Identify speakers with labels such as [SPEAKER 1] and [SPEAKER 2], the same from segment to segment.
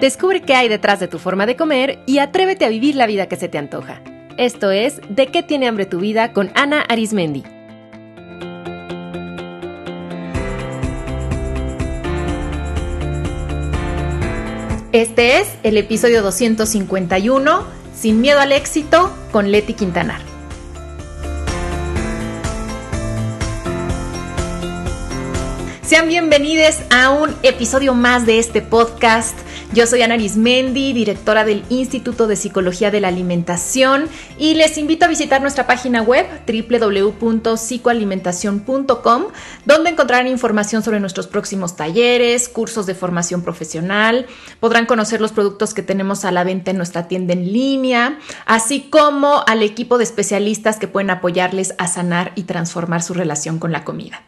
[SPEAKER 1] Descubre qué hay detrás de tu forma de comer y atrévete a vivir la vida que se te antoja. Esto es De qué tiene hambre tu vida con Ana Arismendi. Este es el episodio 251, Sin miedo al éxito, con Leti Quintanar. Bienvenidos a un episodio más de este podcast. Yo soy Ana Arismendi, directora del Instituto de Psicología de la Alimentación y les invito a visitar nuestra página web www.psicoalimentación.com donde encontrarán información sobre nuestros próximos talleres, cursos de formación profesional, podrán conocer los productos que tenemos a la venta en nuestra tienda en línea, así como al equipo de especialistas que pueden apoyarles a sanar y transformar su relación con la comida.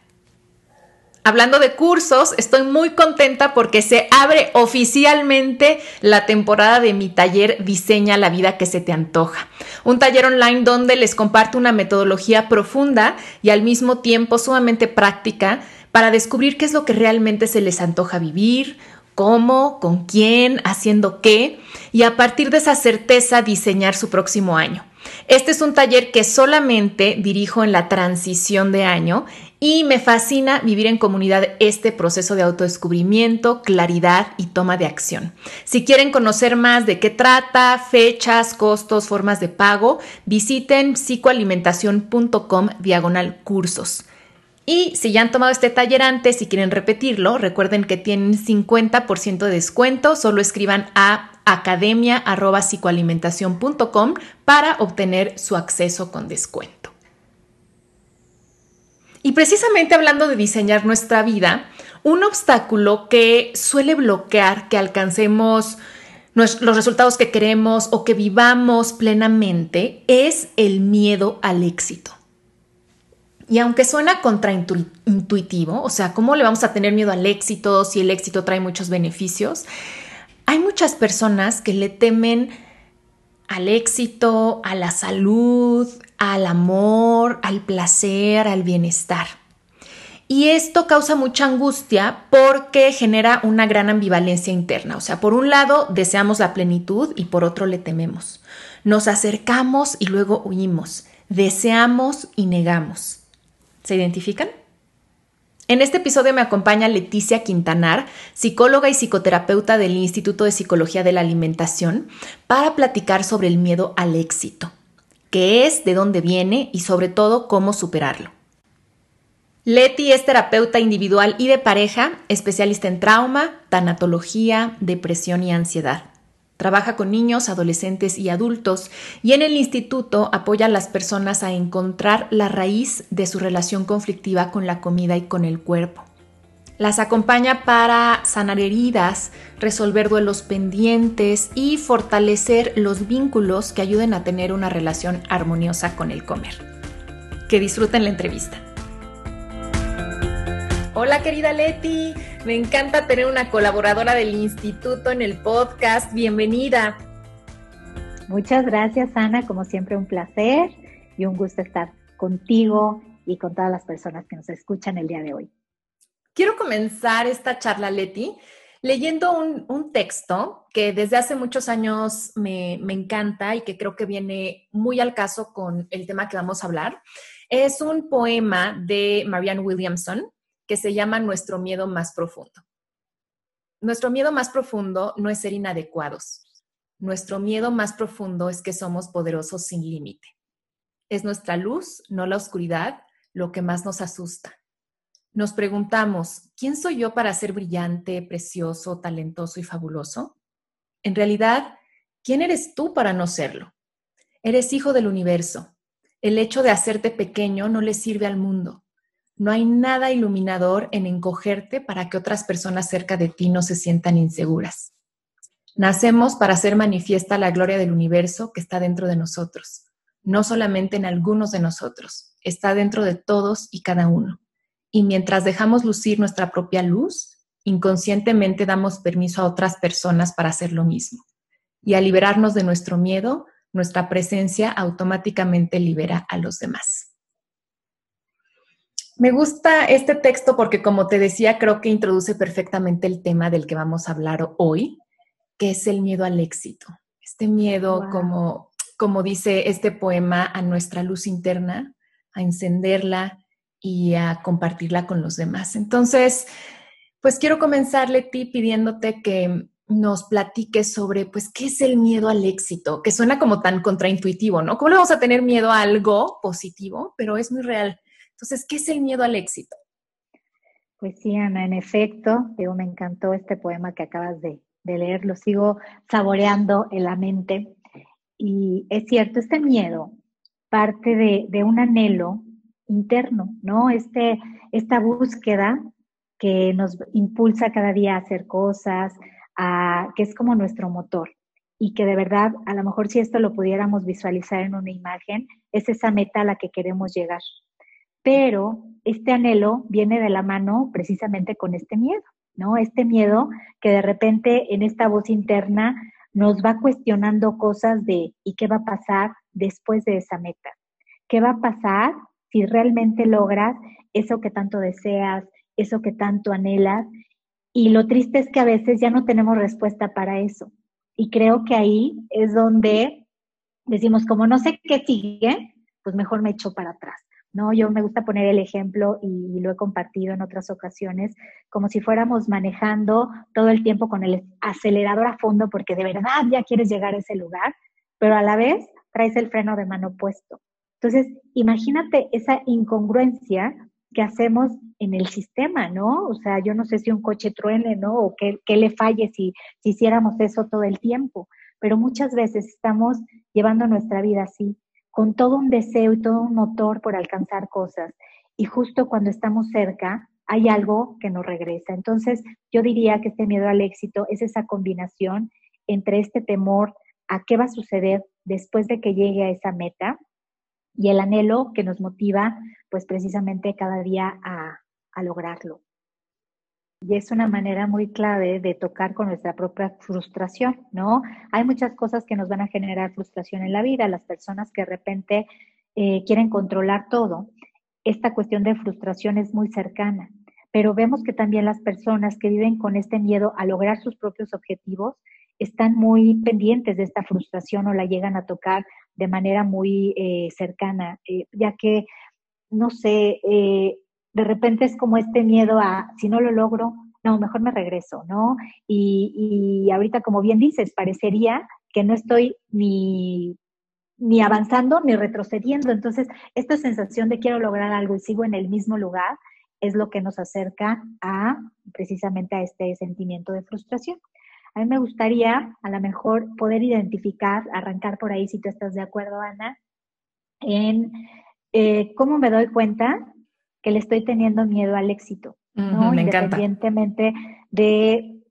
[SPEAKER 1] Hablando de cursos, estoy muy contenta porque se abre oficialmente la temporada de mi taller Diseña la vida que se te antoja. Un taller online donde les comparto una metodología profunda y al mismo tiempo sumamente práctica para descubrir qué es lo que realmente se les antoja vivir, cómo, con quién, haciendo qué y a partir de esa certeza diseñar su próximo año. Este es un taller que solamente dirijo en la transición de año y me fascina vivir en comunidad este proceso de autodescubrimiento, claridad y toma de acción. Si quieren conocer más de qué trata, fechas, costos, formas de pago, visiten psicoalimentación.com diagonal cursos. Y si ya han tomado este taller antes y quieren repetirlo, recuerden que tienen 50% de descuento, solo escriban a academia.psicoalimentación.com para obtener su acceso con descuento. Y precisamente hablando de diseñar nuestra vida, un obstáculo que suele bloquear que alcancemos los resultados que queremos o que vivamos plenamente es el miedo al éxito. Y aunque suena contraintuitivo, o sea, ¿cómo le vamos a tener miedo al éxito si el éxito trae muchos beneficios? Hay muchas personas que le temen al éxito, a la salud, al amor, al placer, al bienestar. Y esto causa mucha angustia porque genera una gran ambivalencia interna. O sea, por un lado deseamos la plenitud y por otro le tememos. Nos acercamos y luego huimos. Deseamos y negamos. ¿Se identifican? En este episodio me acompaña Leticia Quintanar, psicóloga y psicoterapeuta del Instituto de Psicología de la Alimentación, para platicar sobre el miedo al éxito, qué es, de dónde viene y sobre todo cómo superarlo. Leti es terapeuta individual y de pareja, especialista en trauma, tanatología, depresión y ansiedad. Trabaja con niños, adolescentes y adultos y en el instituto apoya a las personas a encontrar la raíz de su relación conflictiva con la comida y con el cuerpo. Las acompaña para sanar heridas, resolver duelos pendientes y fortalecer los vínculos que ayuden a tener una relación armoniosa con el comer. Que disfruten la entrevista. Hola querida Leti, me encanta tener una colaboradora del instituto en el podcast. Bienvenida.
[SPEAKER 2] Muchas gracias Ana, como siempre un placer y un gusto estar contigo y con todas las personas que nos escuchan el día de hoy.
[SPEAKER 1] Quiero comenzar esta charla, Leti, leyendo un, texto que desde hace muchos años me, me encanta y que creo que viene muy al caso con el tema que vamos a hablar. Es un poema de Marianne Williamson que se llama nuestro miedo más profundo. Nuestro miedo más profundo no es ser inadecuados. Nuestro miedo más profundo es que somos poderosos sin límite. Es nuestra luz, no la oscuridad, lo que más nos asusta. Nos preguntamos, ¿quién soy yo para ser brillante, precioso, talentoso y fabuloso? En realidad, ¿quién eres tú para no serlo? Eres hijo del universo. El hecho de hacerte pequeño no le sirve al mundo. No hay nada iluminador en encogerte para que otras personas cerca de ti no se sientan inseguras. Nacemos para hacer manifiesta la gloria del universo que está dentro de nosotros, no solamente en algunos de nosotros, está dentro de todos y cada uno. Y mientras dejamos lucir nuestra propia luz, inconscientemente damos permiso a otras personas para hacer lo mismo. Y al liberarnos de nuestro miedo, nuestra presencia automáticamente libera a los demás. Me gusta este texto porque, como te decía, creo que introduce perfectamente el tema del que vamos a hablar hoy, que es el miedo al éxito. Este miedo, como, como dice este poema, a nuestra luz interna, a encenderla y a compartirla con los demás. Entonces, pues quiero comenzar, Leti, pidiéndote que nos platiques sobre, pues, qué es el miedo al éxito, que suena como tan contraintuitivo, ¿no? ¿Cómo le vamos a tener miedo a algo positivo? Pero es muy real. Entonces, ¿qué es el miedo al éxito?
[SPEAKER 2] Pues sí, Ana, en efecto, digo, me encantó este poema que acabas de, leer, lo sigo saboreando en la mente. Y es cierto, este miedo parte de, de un anhelo interno, ¿no? Este, esta búsqueda que nos impulsa cada día a hacer cosas, a, que es como nuestro motor y que de verdad, a lo mejor si esto lo pudiéramos visualizar en una imagen, es esa meta a la que queremos llegar. Pero este anhelo viene de la mano precisamente con este miedo, ¿no? Este miedo que de repente en esta voz interna nos va cuestionando cosas de ¿y qué va a pasar después de esa meta? ¿Qué va a pasar si realmente logras eso que tanto deseas, eso que tanto anhelas? Y lo triste es que a veces ya no tenemos respuesta para eso. Y creo que ahí es donde decimos, como no sé qué sigue, pues mejor me echo para atrás. ¿no? Yo me gusta poner el ejemplo y lo he compartido en otras ocasiones, como si fuéramos manejando todo el tiempo con el acelerador a fondo porque de verdad ya quieres llegar a ese lugar, pero a la vez traes el freno de mano puesto. Entonces, imagínate esa incongruencia que hacemos en el sistema, ¿no? O sea, yo no sé si un coche truene, ¿no? O qué, le falle si, si hiciéramos eso todo el tiempo, pero muchas veces estamos llevando nuestra vida así, con todo un deseo y todo un motor por alcanzar cosas. Y justo cuando estamos cerca, hay algo que nos regresa. Entonces, yo diría que este miedo al éxito es esa combinación entre este temor a qué va a suceder después de que llegue a esa meta y el anhelo que nos motiva, pues precisamente cada día a, lograrlo. Y es una manera muy clave de tocar con nuestra propia frustración, ¿no? Hay muchas cosas que nos van a generar frustración en la vida. Las personas que de repente eh, quieren controlar todo, esta cuestión de frustración es muy cercana. Pero vemos que también las personas que viven con este miedo a lograr sus propios objetivos están muy pendientes de esta frustración o la llegan a tocar de manera muy eh, cercana, eh, ya que, no sé, de repente es como este miedo a, si no lo logro, no, mejor me regreso, ¿no? Y, y ahorita, como bien dices, parecería que no estoy ni, ni avanzando ni retrocediendo. Entonces, esta sensación de quiero lograr algo y sigo en el mismo lugar es lo que nos acerca a precisamente a este sentimiento de frustración. A mí me gustaría a lo mejor poder identificar, arrancar por ahí si tú estás de acuerdo, Ana, en eh, cómo me doy cuenta que le estoy teniendo miedo al éxito, ¿no? Independientemente de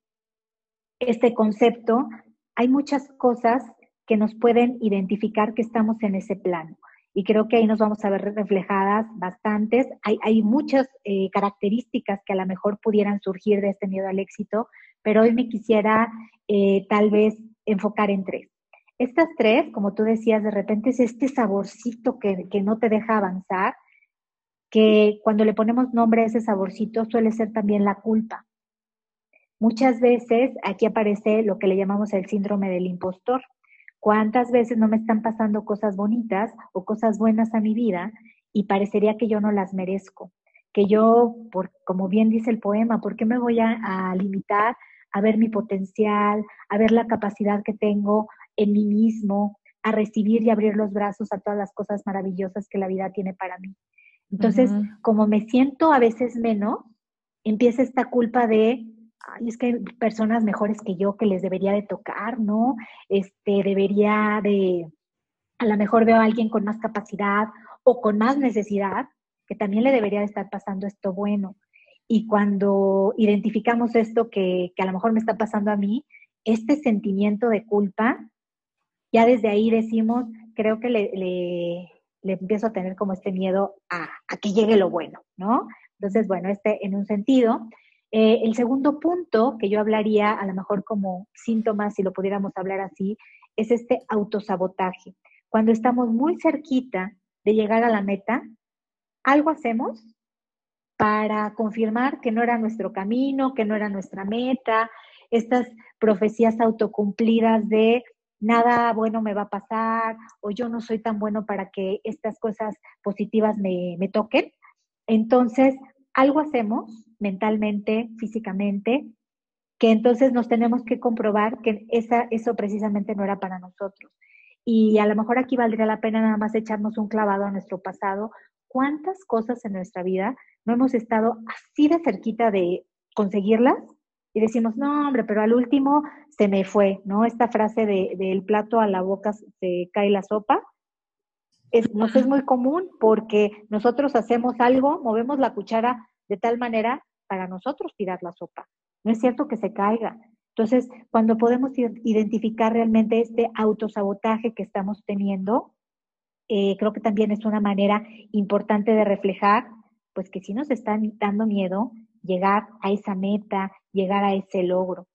[SPEAKER 2] este concepto, hay muchas cosas que nos pueden identificar que estamos en ese plano. Y creo que ahí nos vamos a ver reflejadas bastantes. Hay, hay muchas eh, características que a lo mejor pudieran surgir de este miedo al éxito, pero hoy me quisiera eh, tal vez enfocar en tres. Estas tres, como tú decías, de repente es este saborcito que, que no te deja avanzar, que cuando le ponemos nombre a ese saborcito suele ser también la culpa. Muchas veces aquí aparece lo que le llamamos el síndrome del impostor. ¿Cuántas veces no me están pasando cosas bonitas o cosas buenas a mi vida y parecería que yo no las merezco? Que yo, por, como bien dice el poema, ¿por qué me voy a, a limitar a ver mi potencial, a ver la capacidad que tengo en mí mismo, a recibir y abrir los brazos a todas las cosas maravillosas que la vida tiene para mí? Entonces, como me siento a veces menos, empieza esta culpa de, ay, es que hay personas mejores que yo que les debería de tocar, ¿no? Este, debería de, a lo mejor veo a alguien con más capacidad o con más necesidad, que también le debería de estar pasando esto bueno. Y cuando identificamos esto que, que a lo mejor me está pasando a mí, este sentimiento de culpa, ya desde ahí decimos, creo que le, le le empiezo a tener como este miedo a, que llegue lo bueno, ¿no? Entonces, bueno, este en un sentido. Eh, el segundo punto que yo hablaría, a lo mejor como síntomas, si lo pudiéramos hablar así, es este autosabotaje. Cuando estamos muy cerquita de llegar a la meta, algo hacemos para confirmar que no era nuestro camino, que no era nuestra meta, estas profecías autocumplidas de nada bueno me va a pasar o yo no soy tan bueno para que estas cosas positivas me, me toquen. Entonces, algo hacemos mentalmente, físicamente, que entonces nos tenemos que comprobar que esa, eso precisamente no era para nosotros. Y a lo mejor aquí valdría la pena nada más echarnos un clavado a nuestro pasado. ¿Cuántas cosas en nuestra vida no hemos estado así de cerquita de conseguirlas? Y decimos, no, hombre, pero al último se me fue, ¿no? Esta frase de, del plato a la boca se cae la sopa. Es, nos es muy común porque nosotros hacemos algo, movemos la cuchara de tal manera para nosotros tirar la sopa. No es cierto que se caiga. Entonces, cuando podemos identificar realmente este autosabotaje que estamos teniendo, eh, creo que también es una manera importante de reflejar, pues que si nos están dando miedo llegar a esa meta, llegar a ese logro.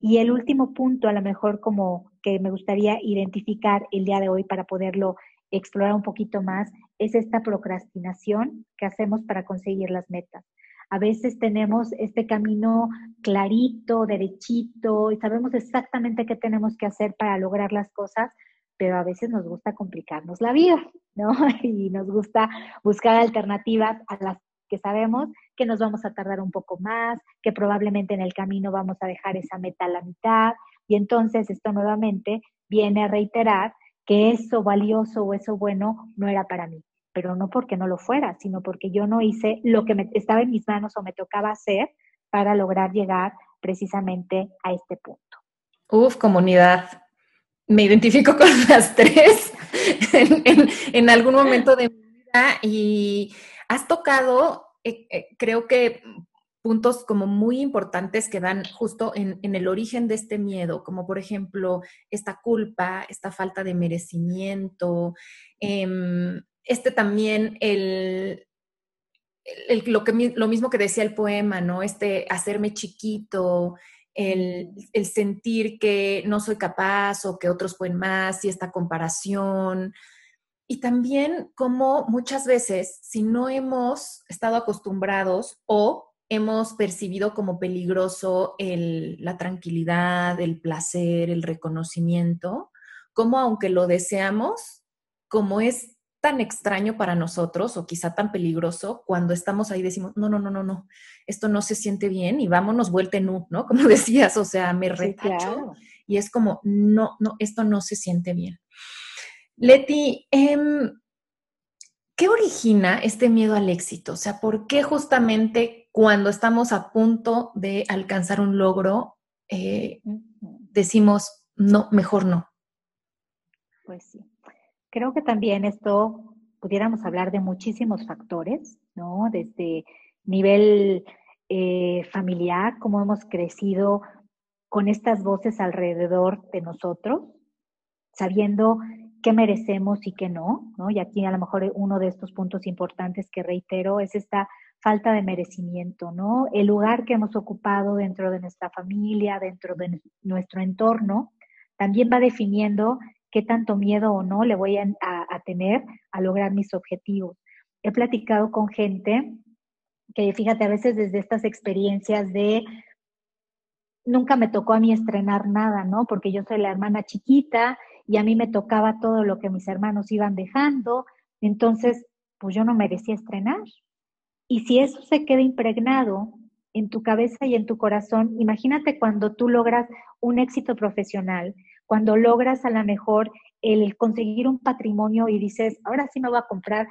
[SPEAKER 2] Y el último punto, a lo mejor como que me gustaría identificar el día de hoy para poderlo explorar un poquito más, es esta procrastinación que hacemos para conseguir las metas. A veces tenemos este camino clarito, derechito, y sabemos exactamente qué tenemos que hacer para lograr las cosas, pero a veces nos gusta complicarnos la vida, ¿no? Y nos gusta buscar alternativas a las que sabemos que nos vamos a tardar un poco más, que probablemente en el camino vamos a dejar esa meta a la mitad, y entonces esto nuevamente viene a reiterar que eso valioso o eso bueno no era para mí pero no porque no lo fuera, sino porque yo no hice lo que estaba en mis manos o me tocaba hacer para lograr llegar precisamente a este punto.
[SPEAKER 1] Uf, comunidad. Me identifico con las tres en, algún momento de mi vida y has tocado, eh, eh, creo que puntos como muy importantes que dan justo en, el origen de este miedo, como por ejemplo esta culpa, esta falta de merecimiento, em, este también, el, lo, que, lo mismo que decía el poema, ¿no? Este hacerme chiquito, el, el, sentir que no soy capaz o que otros pueden más y esta comparación. Y también como muchas veces, si no hemos estado acostumbrados o hemos percibido como peligroso el, la tranquilidad, el placer, el reconocimiento, como aunque lo deseamos, como es tan extraño para nosotros o quizá tan peligroso cuando estamos ahí decimos, no, no, no, no, no, esto no se siente bien y vámonos vuelta en U, ¿no? Como decías, o sea, me retacho y es como, no, no, esto no se siente bien. Leti, em, ¿qué origina este miedo al éxito? O sea, ¿por qué justamente cuando estamos a punto de alcanzar un logro eh, decimos, no, mejor no?
[SPEAKER 2] Pues sí. Creo que también esto pudiéramos hablar de muchísimos factores, ¿no? Desde nivel eh, familiar, cómo hemos crecido con estas voces alrededor de nosotros, sabiendo qué merecemos y qué no, ¿no? Y aquí a lo mejor uno de estos puntos importantes que reitero es esta falta de merecimiento, ¿no? El lugar que hemos ocupado dentro de nuestra familia, dentro de nuestro entorno, también va definiendo qué tanto miedo o no le voy a, tener a lograr mis objetivos. He platicado con gente que, fíjate, a veces desde estas experiencias de nunca me tocó a mí estrenar nada, ¿no? Porque yo soy la hermana chiquita y a mí me tocaba todo lo que mis hermanos iban dejando, entonces, pues yo no merecía estrenar. Y si eso se queda impregnado en tu cabeza y en tu corazón, imagínate cuando tú logras un éxito profesional, cuando logras a lo mejor el conseguir un patrimonio y dices, ahora sí me voy a comprar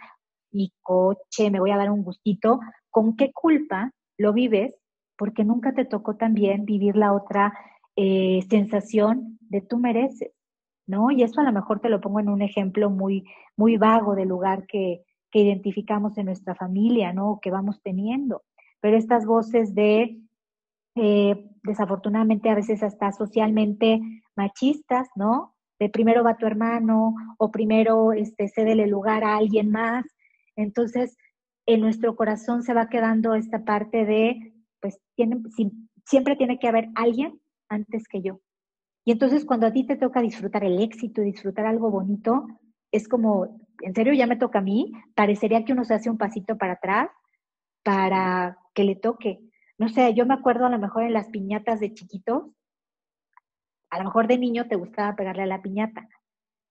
[SPEAKER 2] mi coche, me voy a dar un gustito, ¿con qué culpa lo vives? Porque nunca te tocó también vivir la otra eh, sensación de tú mereces, ¿no? Y eso a lo mejor te lo pongo en un ejemplo muy, muy vago del lugar que, que identificamos en nuestra familia, ¿no? Que vamos teniendo. Pero estas voces de eh, desafortunadamente a veces hasta socialmente machistas, ¿no? De primero va tu hermano o primero este, cédele lugar a alguien más. Entonces, en nuestro corazón se va quedando esta parte de, pues, tiene, siempre tiene que haber alguien antes que yo. Y entonces cuando a ti te toca disfrutar el éxito, disfrutar algo bonito, es como, en serio, ya me toca a mí, parecería que uno se hace un pasito para atrás para que le toque. No sé, yo me acuerdo a lo mejor en las piñatas de chiquitos, A lo mejor de niño te gustaba pegarle a la piñata,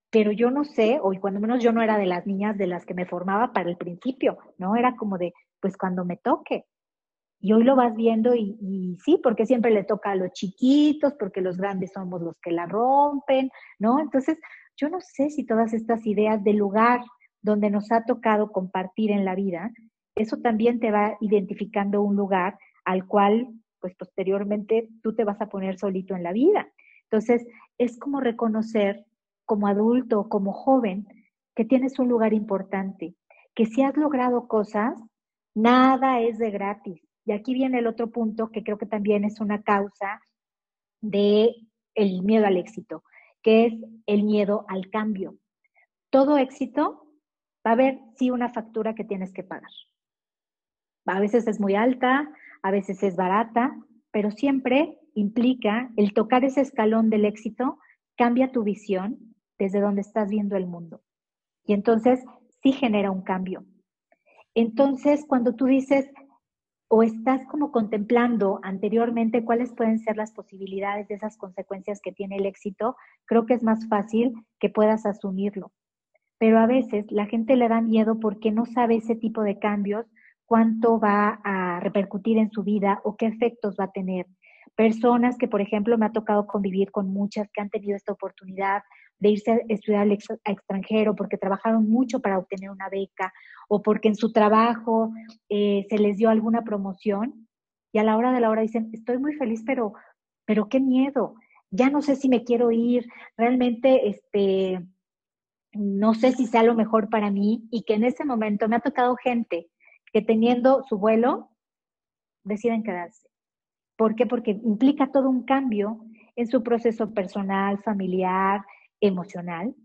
[SPEAKER 2] pero yo no sé, o cuando menos yo no era de las niñas de las que me formaba para el principio, ¿no? Era como de, pues cuando me toque. Y hoy lo vas viendo y, sí, porque siempre le toca a los chiquitos, porque los grandes somos los que la rompen, ¿no? Entonces, yo no sé si todas estas ideas del lugar donde nos ha tocado compartir en la vida, eso también te va identificando un lugar al cual, pues posteriormente, tú te vas a poner solito en la vida. Entonces, es como reconocer como adulto, como joven, que tienes un lugar importante, que si has logrado cosas, nada es de gratis. Y aquí viene el otro punto que creo que también es una causa de el miedo al éxito, que es el miedo al cambio. Todo éxito va a haber sí una factura que tienes que pagar. A veces es muy alta, a veces es barata, pero siempre implica el tocar ese escalón del éxito, cambia tu visión desde donde estás viendo el mundo. Y entonces sí genera un cambio. Entonces, cuando tú dices o estás como contemplando anteriormente cuáles pueden ser las posibilidades de esas consecuencias que tiene el éxito, creo que es más fácil que puedas asumirlo. Pero a veces la gente le da miedo porque no sabe ese tipo de cambios, cuánto va a repercutir en su vida o qué efectos va a tener. Personas que, por ejemplo, me ha tocado convivir con muchas que han tenido esta oportunidad de irse a estudiar al extranjero porque trabajaron mucho para obtener una beca o porque en su trabajo eh, se les dio alguna promoción y a la hora de la hora dicen, estoy muy feliz, pero, pero qué miedo, ya no sé si me quiero ir, realmente, este, no sé si sea lo mejor para mí y que en ese momento me ha tocado gente que teniendo su vuelo deciden quedarse. ¿Por qué? Porque implica todo un cambio en su proceso personal, familiar, emocional,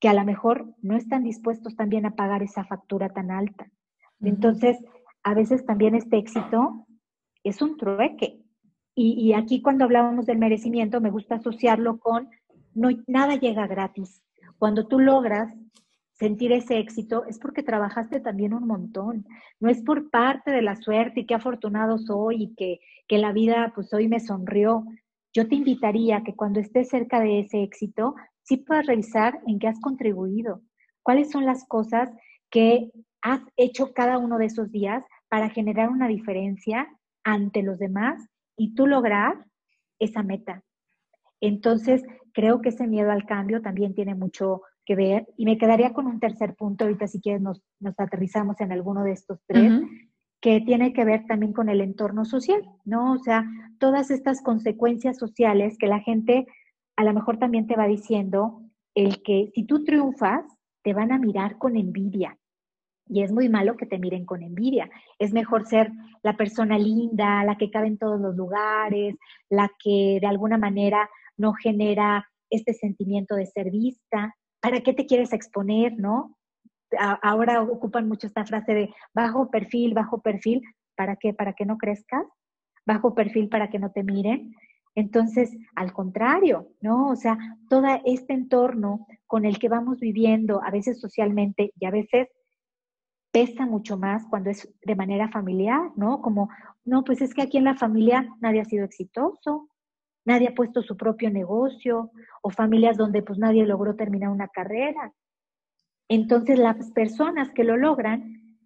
[SPEAKER 2] que a lo mejor no están dispuestos también a pagar esa factura tan alta. Entonces, a veces también este éxito es un trueque. Y, aquí cuando hablábamos del merecimiento, me gusta asociarlo con no, nada llega gratis. Cuando tú logras sentir ese éxito es porque trabajaste también un montón. No es por parte de la suerte y qué afortunado soy y que, que la vida pues hoy me sonrió. Yo te invitaría que cuando estés cerca de ese éxito, sí puedas revisar en qué has contribuido, cuáles son las cosas que has hecho cada uno de esos días para generar una diferencia ante los demás y tú lograr esa meta. Entonces, creo que ese miedo al cambio también tiene mucho que ver y me quedaría con un tercer punto, ahorita si quieres nos, aterrizamos en alguno de estos tres, que tiene que ver también con el entorno social, ¿no? O sea, todas estas consecuencias sociales que la gente a lo mejor también te va diciendo el que si tú triunfas, te van a mirar con envidia. Y es muy malo que te miren con envidia. Es mejor ser la persona linda, la que cabe en todos los lugares, la que de alguna manera no genera este sentimiento de ser vista. ¿Para qué te quieres exponer, no? ahora ocupan mucho esta frase de bajo perfil, bajo perfil. ¿Para qué? ¿Para que no crezcas? Bajo perfil para que no te miren. Entonces, al contrario, ¿no? O sea, todo este entorno con el que vamos viviendo, a veces socialmente y a veces pesa mucho más cuando es de manera familiar, ¿no? Como, no, pues es que aquí en la familia nadie ha sido exitoso, nadie ha puesto su propio negocio, o familias donde pues nadie logró terminar una carrera. Entonces las personas que lo logran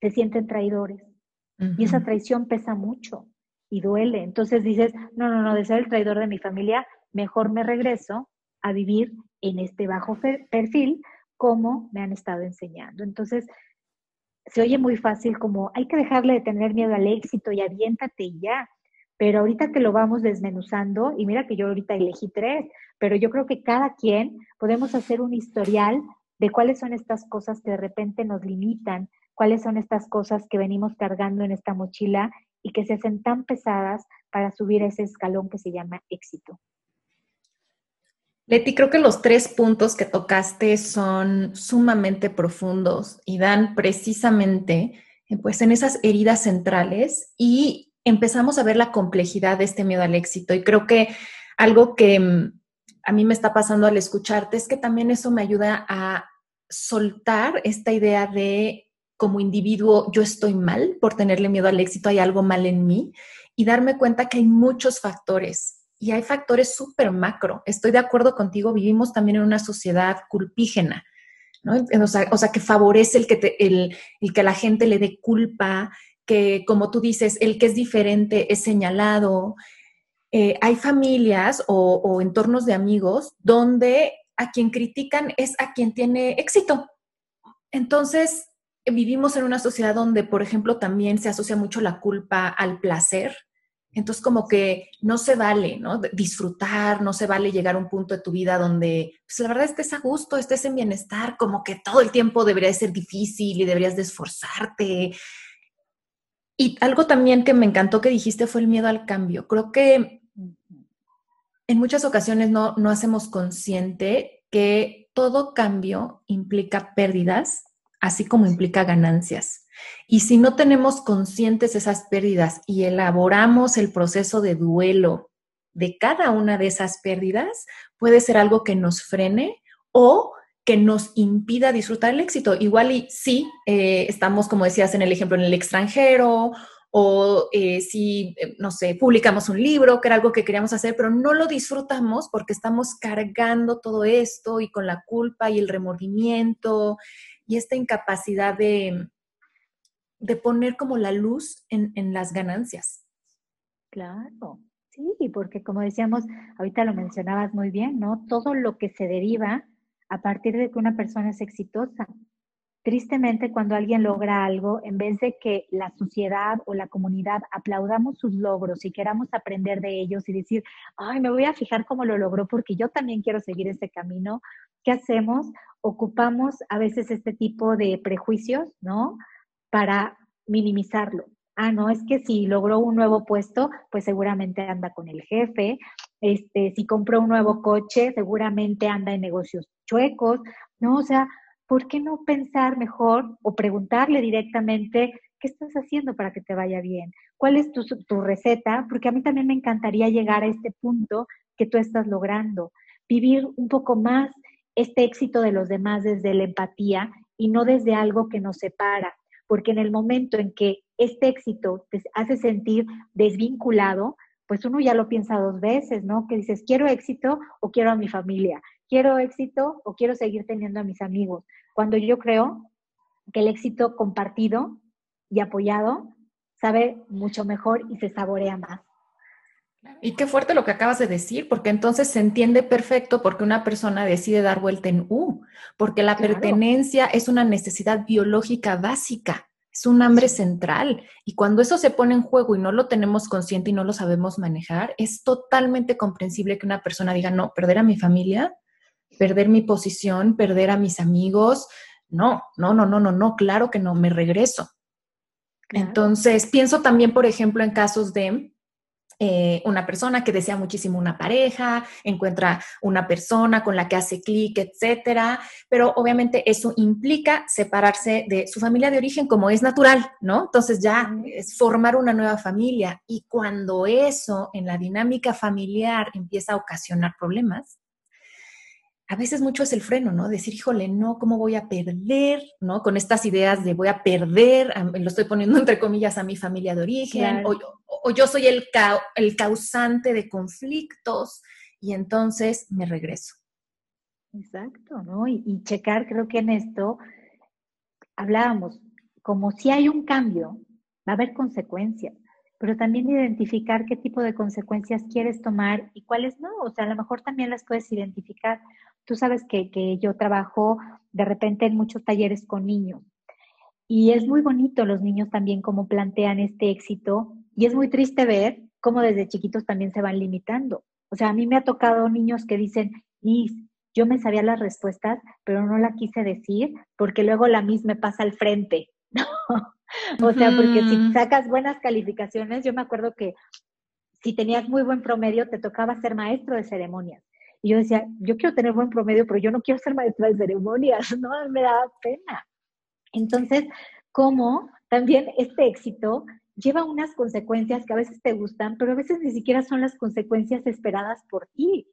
[SPEAKER 2] se sienten traidores. Y esa traición pesa mucho y duele. Entonces dices, no, no, no, de ser el traidor de mi familia, mejor me regreso a vivir en este bajo perfil como me han estado enseñando. Entonces, se oye muy fácil como hay que dejarle de tener miedo al éxito y aviéntate y ya. Pero ahorita que lo vamos desmenuzando, y mira que yo ahorita elegí tres, pero yo creo que cada quien podemos hacer un historial de cuáles son estas cosas que de repente nos limitan, cuáles son estas cosas que venimos cargando en esta mochila y que se hacen tan pesadas para subir ese escalón que se llama éxito.
[SPEAKER 1] Leti, creo que los tres puntos que tocaste son sumamente profundos y dan precisamente eh, pues en esas heridas centrales y empezamos a ver la complejidad de este miedo al éxito y creo que algo que mm, a mí me está pasando al escucharte es que también eso me ayuda a soltar esta idea de como individuo yo estoy mal por tenerle miedo al éxito, hay algo mal en mí y darme cuenta que hay muchos factores y hay factores súper macro. Estoy de acuerdo contigo, vivimos también en una sociedad culpígena, ¿no? O sea, que favorece el que, el, que la gente le dé culpa, que como tú dices, el que es diferente es señalado. Eh, hay familias o, o entornos de amigos donde a quien critican es a quien tiene éxito. Entonces, vivimos en una sociedad donde, por ejemplo, también se asocia mucho la culpa al placer. Entonces, como que no se vale, ¿no? Disfrutar, no se vale llegar a un punto de tu vida donde, pues la verdad, estés a gusto, estés en bienestar, como que todo el tiempo debería ser difícil y deberías de esforzarte. Y algo también que me encantó que dijiste fue el miedo al cambio. Creo que en muchas ocasiones no, no hacemos consciente que todo cambio implica pérdidas, así como implica ganancias. Y si no tenemos conscientes esas pérdidas y elaboramos el proceso de duelo de cada una de esas pérdidas, puede ser algo que nos frene o que nos impida disfrutar el éxito. Igual y sí, eh, estamos, como decías en el ejemplo, en el extranjero o eh, si, eh, no sé, publicamos un libro, que era algo que queríamos hacer, pero no lo disfrutamos porque estamos cargando todo esto y con la culpa y el remordimiento y esta incapacidad de, de poner como la luz en, en las ganancias.
[SPEAKER 2] Claro, sí, porque como decíamos, ahorita lo mencionabas muy bien, ¿no? Todo lo que se deriva a partir de que una persona es exitosa. Tristemente, cuando alguien logra algo, en vez de que la sociedad o la comunidad aplaudamos sus logros y queramos aprender de ellos y decir, ay, me voy a fijar cómo lo logró porque yo también quiero seguir ese camino, ¿qué hacemos? Ocupamos a veces este tipo de prejuicios, ¿no? Para minimizarlo. Ah, no, es que si logró un nuevo puesto, pues seguramente anda con el jefe. Este, si compró un nuevo coche, seguramente anda en negocios chuecos, ¿no? O sea, ¿por qué no pensar mejor o preguntarle directamente qué estás haciendo para que te vaya bien? ¿Cuál es tu, receta? Porque a mí también me encantaría llegar a este punto que tú estás logrando, vivir un poco más este éxito de los demás desde la empatía y no desde algo que nos separa, porque en el momento en que este éxito te hace sentir desvinculado, pues uno ya lo piensa dos veces, ¿no? Que dices, quiero éxito o quiero a mi familia, quiero éxito o quiero seguir teniendo a mis amigos. Cuando yo creo que el éxito compartido y apoyado sabe mucho mejor y se saborea más.
[SPEAKER 1] Y qué fuerte lo que acabas de decir, porque entonces se entiende perfecto porque una persona decide dar vuelta en U, porque la pertenencia es una necesidad biológica básica. Es un hambre central y cuando eso se pone en juego y no lo tenemos consciente y no lo sabemos manejar, es totalmente comprensible que una persona diga, no, perder a mi familia, perder mi posición, perder a mis amigos. No, no, no, no, no, no, claro que no, me regreso. Entonces, pienso también, por ejemplo, en casos de eh, una persona que desea muchísimo una pareja, encuentra una persona con la que hace clic, etcétera, pero obviamente eso implica separarse de su familia de origen como es natural, ¿no? Entonces ya es formar una nueva familia y cuando eso en la dinámica familiar empieza a ocasionar problemas, a veces mucho es el freno, ¿no? Decir, híjole, no, ¿cómo voy a perder? ¿No? Con estas ideas de voy a perder, lo estoy poniendo entre comillas a mi familia de origen, o, yo soy el, el causante de conflictos y entonces me regreso.
[SPEAKER 2] Exacto, ¿no? Y, y, checar, creo que en esto hablábamos, como si hay un cambio, va a haber consecuencias, pero también identificar qué tipo de consecuencias quieres tomar y cuáles no. O sea, a lo mejor también las puedes identificar. Tú sabes que, que yo trabajo de repente en muchos talleres con niños y es muy bonito los niños también cómo plantean este éxito y es muy triste ver cómo desde chiquitos también se van limitando. O sea, a mí me ha tocado niños que dicen, y yo me sabía las respuestas, pero no la quise decir porque luego la misma me pasa al frente. o sea, porque si sacas buenas calificaciones, yo me acuerdo que si tenías muy buen promedio, te tocaba ser maestro de ceremonias. Y yo decía, yo quiero tener buen promedio, pero yo no quiero ser maestra de ceremonias, ¿no? Me daba pena. Entonces, ¿cómo también este éxito lleva unas consecuencias que a veces te gustan, pero a veces ni siquiera son las consecuencias esperadas por ti.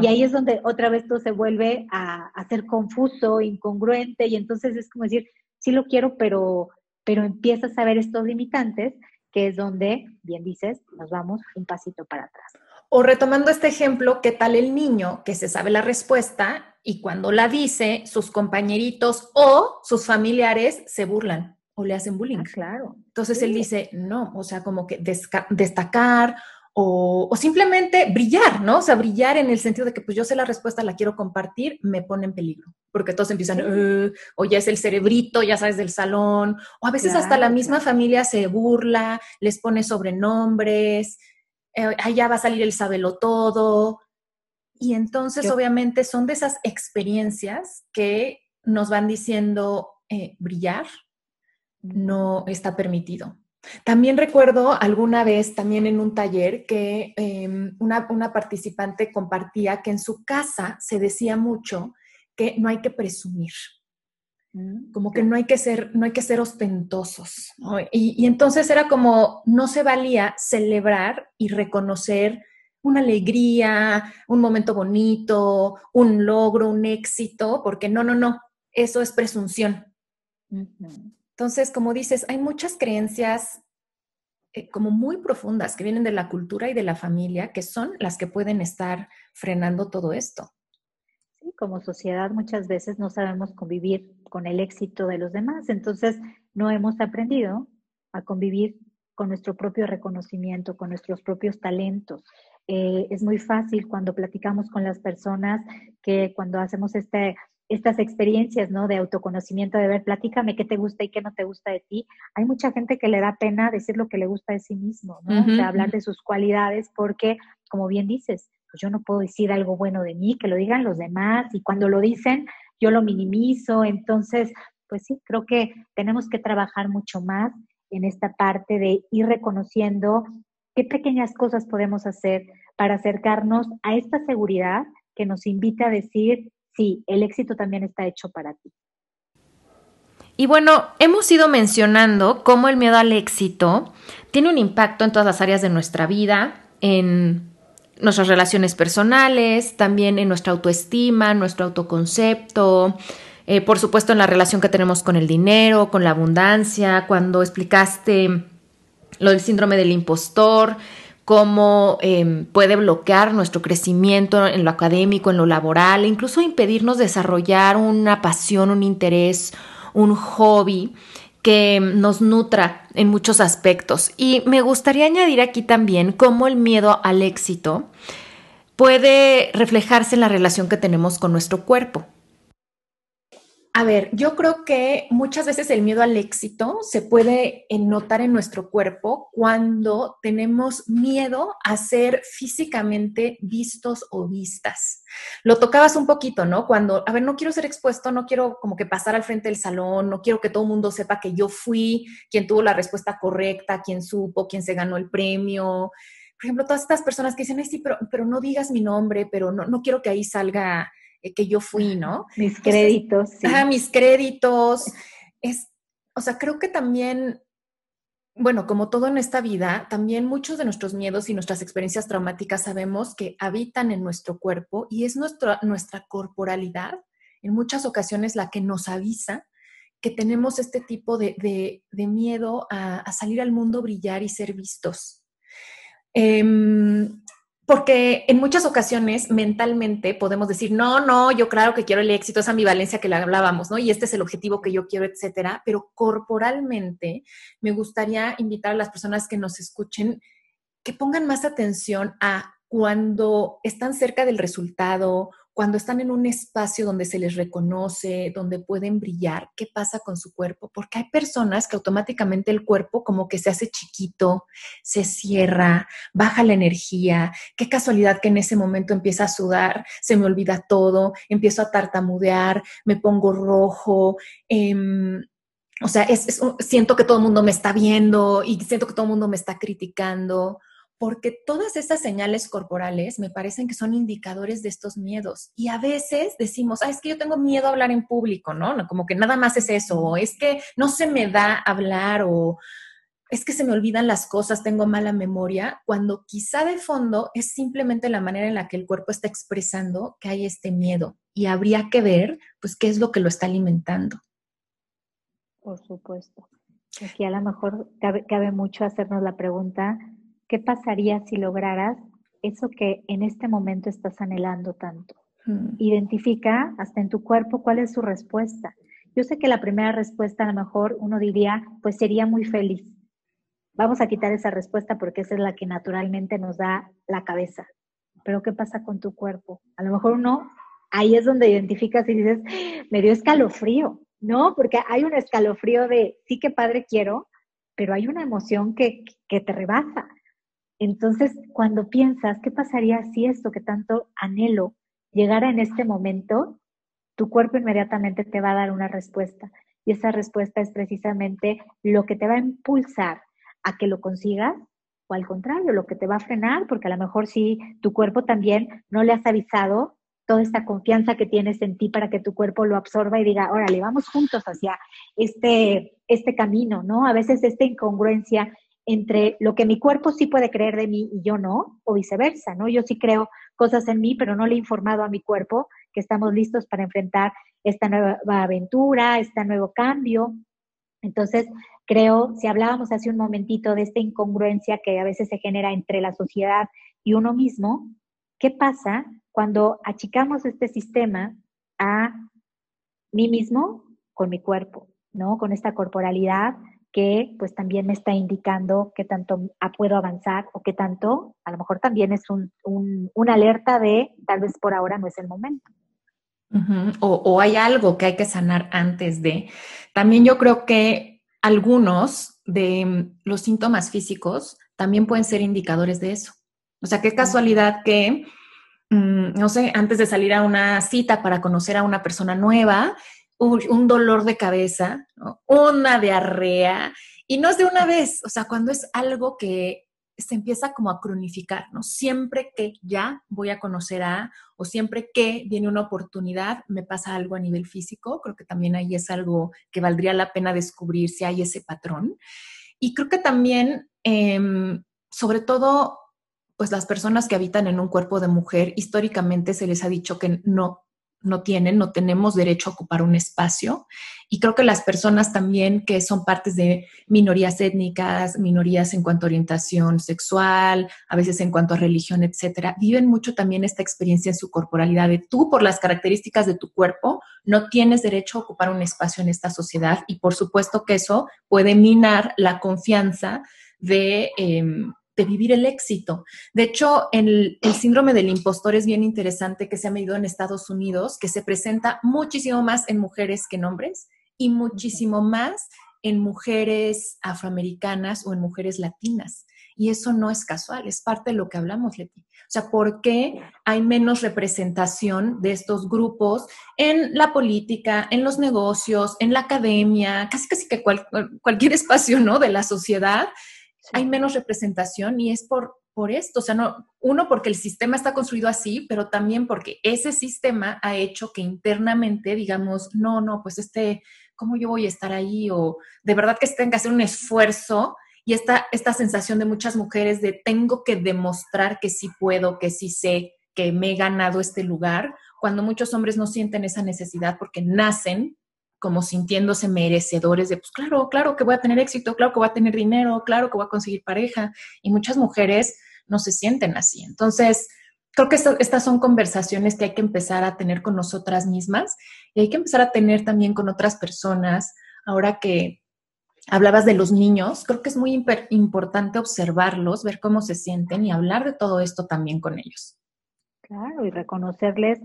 [SPEAKER 2] Y ahí es donde otra vez todo se vuelve a, a, ser confuso, incongruente, y entonces es como decir, sí lo quiero, pero, pero empiezas a ver estos limitantes, que es donde, bien dices, nos vamos un pasito para atrás.
[SPEAKER 1] O retomando este ejemplo, ¿qué tal el niño que se sabe la respuesta y cuando la dice, sus compañeritos o sus familiares se burlan o le hacen bullying? Ah,
[SPEAKER 2] claro.
[SPEAKER 1] Entonces él dice, no, o sea, como que destacar o, simplemente brillar, ¿no? O sea, brillar en el sentido de que pues yo sé la respuesta, la quiero compartir, me pone en peligro, porque todos empiezan, o ya es el cerebrito, ya sabes, del salón, o a veces hasta la misma familia se burla, les pone sobrenombres, eh, allá va a salir el sabelo todo. Y entonces, obviamente, son de esas experiencias que nos van diciendo, eh, brillar no está permitido. También recuerdo alguna vez, también en un taller, que em, una, participante compartía que en su casa se decía mucho que no hay que presumir, como que no hay que ser, no hay que ser ostentosos. Y, y, entonces era como, no se valía celebrar y reconocer una alegría, un momento bonito, un logro, un éxito, porque no, no, no, eso es presunción. Entonces, como dices, hay muchas creencias eh, como muy profundas que vienen de la cultura y de la familia, que son las que pueden estar frenando todo esto.
[SPEAKER 2] Como sociedad muchas veces no sabemos convivir con el éxito de los demás, entonces no hemos aprendido a convivir con nuestro propio reconocimiento, con nuestros propios talentos. Eh, es muy fácil cuando platicamos con las personas que cuando hacemos este estas experiencias, ¿no? De autoconocimiento, de ver, platícame qué te gusta y qué no te gusta de ti. Hay mucha gente que le da pena decir lo que le gusta de sí mismo, ¿no? o sea, hablar de sus cualidades porque, como bien dices, pues yo no puedo decir algo bueno de mí, que lo digan los demás y cuando lo dicen yo lo minimizo. Entonces, pues sí, creo que tenemos que trabajar mucho más en esta parte de ir reconociendo qué pequeñas cosas podemos hacer para acercarnos a esta seguridad que nos invita a decir, sí, el éxito también está hecho para ti.
[SPEAKER 1] Y bueno, hemos ido mencionando cómo el miedo al éxito tiene un impacto en todas las áreas de nuestra vida, en nuestras relaciones personales, también en nuestra autoestima, nuestro autoconcepto, eh, por supuesto en la relación que tenemos con el dinero, con la abundancia, cuando explicaste lo del síndrome del impostor, cómo em, puede bloquear nuestro crecimiento en lo académico, en lo laboral, e incluso impedirnos desarrollar una pasión, un interés, un hobby que nos nutra en muchos aspectos. Y me gustaría añadir aquí también cómo el miedo al éxito puede reflejarse en la relación que tenemos con nuestro cuerpo. A ver, yo creo que muchas veces el miedo al éxito se puede notar en nuestro cuerpo cuando tenemos miedo a ser físicamente vistos o vistas. Lo tocabas un poquito, ¿no? Cuando, a ver, no quiero ser expuesto, no quiero como que pasar al frente del salón, no quiero que todo el mundo sepa que yo fui quien tuvo la respuesta correcta, quien supo, quien se ganó el premio. Por ejemplo, todas estas personas que dicen, ay, sí, pero, pero no digas mi nombre, pero no, no quiero que ahí salga que yo fui, ¿no?
[SPEAKER 2] Mis créditos.
[SPEAKER 1] Sí. mis créditos. Es, o sea, creo que también, bueno, como todo en esta vida, también muchos de nuestros miedos y nuestras experiencias traumáticas sabemos que habitan en nuestro cuerpo y es nuestra, nuestra corporalidad, en muchas ocasiones la que nos avisa que tenemos este tipo de, miedo a, a, salir al mundo, brillar y ser vistos. Eh, porque en muchas ocasiones mentalmente podemos decir, no, no, yo claro que quiero el éxito, esa ambivalencia que le hablábamos, ¿no? Y este es el objetivo que yo quiero, etcétera. Pero corporalmente me gustaría invitar a las personas que nos escuchen que pongan más atención a cuando están cerca del resultado cuando están en un espacio donde se les reconoce, donde pueden brillar, ¿qué pasa con su cuerpo? Porque hay personas que automáticamente el cuerpo como que se hace chiquito, se cierra, baja la energía. Qué casualidad que en ese momento empieza a sudar, se me olvida todo, empiezo a tartamudear, me pongo rojo. Em, o sea, siento que todo el mundo me está viendo y siento que todo el mundo me está criticando porque todas estas señales corporales me parecen que son indicadores de estos miedos. Y a veces decimos, ah, es que yo tengo miedo a hablar en público, ¿no? Como que nada más es eso, o es que no se me da hablar, o es que se me olvidan las cosas, tengo mala memoria, cuando quizá de fondo es simplemente la manera en la que el cuerpo está expresando que hay este miedo. Y habría que ver, pues, qué es lo que lo está alimentando.
[SPEAKER 2] Por supuesto. Aquí a lo mejor cabe, cabe mucho hacernos la pregunta, ¿qué pasaría si lograras eso que en este momento estás anhelando tanto. Mm. Identifica hasta en tu cuerpo cuál es su respuesta. Yo sé que la primera respuesta a lo mejor uno diría, pues sería muy feliz. Vamos a quitar esa respuesta porque esa es la que naturalmente nos da la cabeza. Pero ¿qué pasa con tu cuerpo? A lo mejor uno, ahí es donde identificas y dices, me dio escalofrío, ¿no? Porque hay un escalofrío de, sí que padre quiero, pero hay una emoción que, que te rebasa. Entonces, cuando piensas, ¿qué pasaría si esto que tanto anhelo llegara en este momento? Tu cuerpo inmediatamente te va a dar una respuesta. Y esa respuesta es precisamente lo que te va a impulsar a que lo consigas o al contrario, lo que te va a frenar, porque a lo mejor si tu cuerpo también no le has avisado toda esta confianza que tienes en ti para que tu cuerpo lo absorba y diga, órale, vamos juntos hacia este, este camino, ¿no? A veces esta incongruencia entre lo que mi cuerpo sí puede creer de mí y yo no, o viceversa, ¿no? Yo sí creo cosas en mí, pero no le he informado a mi cuerpo que estamos listos para enfrentar esta nueva aventura, este nuevo cambio. Entonces, creo, si hablábamos hace un momentito de esta incongruencia que a veces se genera entre la sociedad y uno mismo, ¿qué pasa cuando achicamos este sistema a mí mismo con mi cuerpo, ¿no? Con esta corporalidad que pues también me está indicando qué tanto puedo avanzar o qué tanto, a lo mejor también es un, una alerta de tal vez por ahora no es el momento.
[SPEAKER 1] o, o, hay algo que hay que sanar antes de. También yo creo que algunos de los síntomas físicos también pueden ser indicadores de eso. O sea, qué casualidad que, mm, no sé, antes de salir a una cita para conocer a una persona nueva, un dolor de cabeza, una diarrea, y no es de una vez, o sea, cuando es algo que se empieza como a cronificar, ¿no? Siempre que ya voy a conocer a, o siempre que viene una oportunidad, me pasa algo a nivel físico, creo que también ahí es algo que valdría la pena descubrir si hay ese patrón. Y creo que también, em, sobre todo, pues las personas que habitan en un cuerpo de mujer, históricamente se les ha dicho que no no tienen, no tenemos derecho a ocupar un espacio. Y creo que las personas también que son partes de minorías étnicas, minorías en cuanto a orientación sexual, a veces en cuanto a religión, etcétera, viven mucho también esta experiencia en su corporalidad de tú, por las características de tu cuerpo, no tienes derecho a ocupar un espacio en esta sociedad. Y por supuesto que eso puede minar la confianza de. Em, de vivir el éxito. De hecho, el, el, síndrome del impostor es bien interesante que se ha medido en Estados Unidos, que se presenta muchísimo más en mujeres que en hombres y muchísimo más en mujeres afroamericanas o en mujeres latinas. Y eso no es casual, es parte de lo que hablamos, Leti. O sea, ¿por qué hay menos representación de estos grupos en la política, en los negocios, en la academia, casi casi que cualquier espacio, ¿no? De la sociedad hay menos representación y es por, por esto. O sea, no, uno, porque el sistema está construido así, pero también porque ese sistema ha hecho que internamente digamos, no, no, pues este, ¿cómo yo voy a estar ahí? O de verdad que tengan que hacer un esfuerzo y esta, esta sensación de muchas mujeres de tengo que demostrar que sí puedo, que sí sé, que me he ganado este lugar, cuando muchos hombres no sienten esa necesidad porque nacen como sintiéndose merecedores de, pues claro, claro que voy a tener éxito, claro que voy a tener dinero, claro que voy a conseguir pareja. Y muchas mujeres no se sienten así. Entonces, creo que estas son conversaciones que hay que empezar a tener con nosotras mismas y hay que empezar a tener también con otras personas. Ahora que hablabas de los niños, creo que es muy importante observarlos, ver cómo se sienten y hablar de todo esto también con ellos.
[SPEAKER 2] Claro, y reconocerles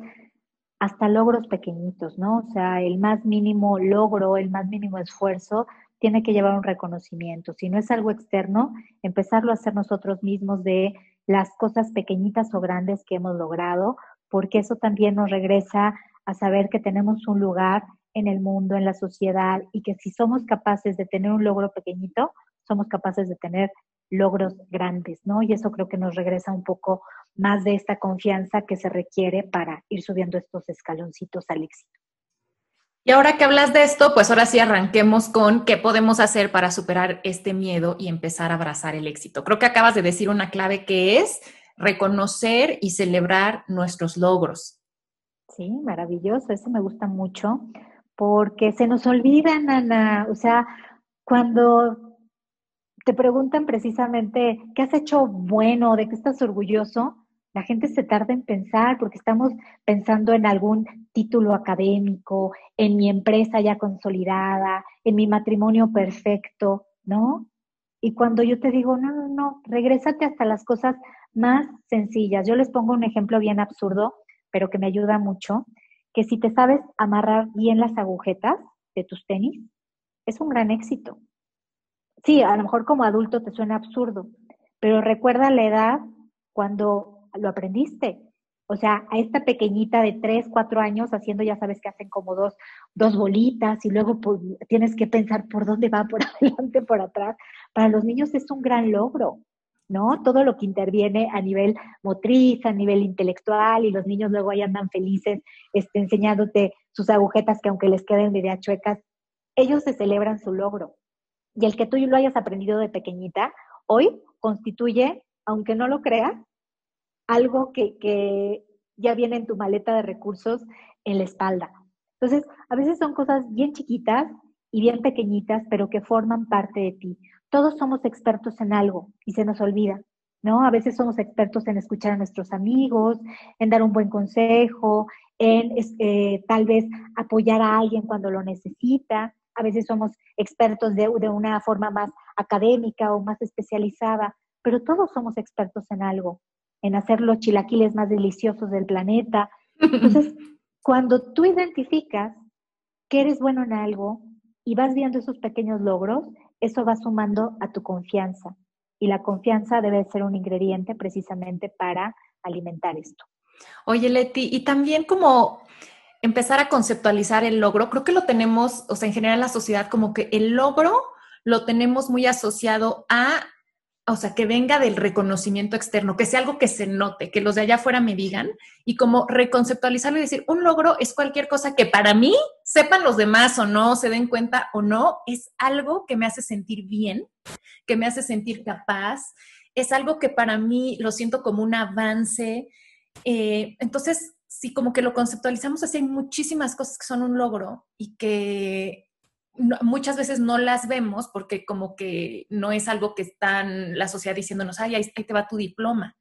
[SPEAKER 2] hasta logros pequeñitos, ¿no? O sea, el más mínimo logro, el más mínimo esfuerzo tiene que llevar un reconocimiento. Si no es algo externo, empezarlo a hacer nosotros mismos de las cosas pequeñitas o grandes que hemos logrado, porque eso también nos regresa a saber que tenemos un lugar en el mundo, en la sociedad, y que si somos capaces de tener un logro pequeñito, somos capaces de tener logros grandes, ¿no? Y eso creo que nos regresa un poco más de esta confianza que se requiere para ir subiendo estos escaloncitos al éxito.
[SPEAKER 1] Y ahora que hablas de esto, pues ahora sí arranquemos con qué podemos hacer para superar este miedo y empezar a abrazar el éxito. Creo que acabas de decir una clave que es reconocer y celebrar nuestros logros.
[SPEAKER 2] Sí, maravilloso, eso me gusta mucho, porque se nos olvida, Ana, o sea, cuando te preguntan precisamente qué has hecho bueno, de qué estás orgulloso, La gente se tarda en pensar porque estamos pensando en algún título académico, en mi empresa ya consolidada, en mi matrimonio perfecto, ¿no? Y cuando yo te digo, no, no, no, regrésate hasta las cosas más sencillas. Yo les pongo un ejemplo bien absurdo, pero que me ayuda mucho, que si te sabes amarrar bien las agujetas de tus tenis, es un gran éxito. Sí, a lo mejor como adulto te suena absurdo, pero recuerda la edad cuando lo aprendiste. O sea, a esta pequeñita de 3, 4 años haciendo, ya sabes que hacen como dos, dos bolitas y luego pues, tienes que pensar por dónde va, por adelante, por atrás. Para los niños es un gran logro, ¿no? Todo lo que interviene a nivel motriz, a nivel intelectual y los niños luego ahí andan felices este, enseñándote sus agujetas que aunque les queden media chuecas, ellos se celebran su logro. Y el que tú lo hayas aprendido de pequeñita, hoy constituye, aunque no lo creas, algo que, ya viene en tu maleta de recursos en la espalda. Entonces, a veces son cosas bien chiquitas y bien pequeñitas, pero que forman parte de ti. Todos somos expertos en algo y se nos olvida, ¿no? A veces somos expertos en escuchar a nuestros amigos, en dar un buen consejo, en eh, tal vez apoyar a alguien cuando lo necesita. A veces somos expertos de, de una forma más académica o más especializada, pero todos somos expertos en algo en hacer los chilaquiles más deliciosos del planeta. Entonces, cuando tú identificas que eres bueno en algo y vas viendo esos pequeños logros, eso va sumando a tu confianza. Y la confianza debe ser un ingrediente precisamente para alimentar esto.
[SPEAKER 1] Oye, Leti, y también como empezar a conceptualizar el logro, creo que lo tenemos, o sea, en general la sociedad, como que el logro lo tenemos muy asociado a o sea, que venga del reconocimiento externo, que sea algo que se note, que los de allá afuera me digan y como reconceptualizarlo y decir, un logro es cualquier cosa que para mí, sepan los demás o no, se den cuenta o no, es algo que me hace sentir bien, que me hace sentir capaz, es algo que para mí lo siento como un avance. Eh, entonces, sí, como que lo conceptualizamos así, hay muchísimas cosas que son un logro y que muchas veces no las vemos porque como que no es algo que está la sociedad diciéndonos, ay, ahí, te va tu diploma.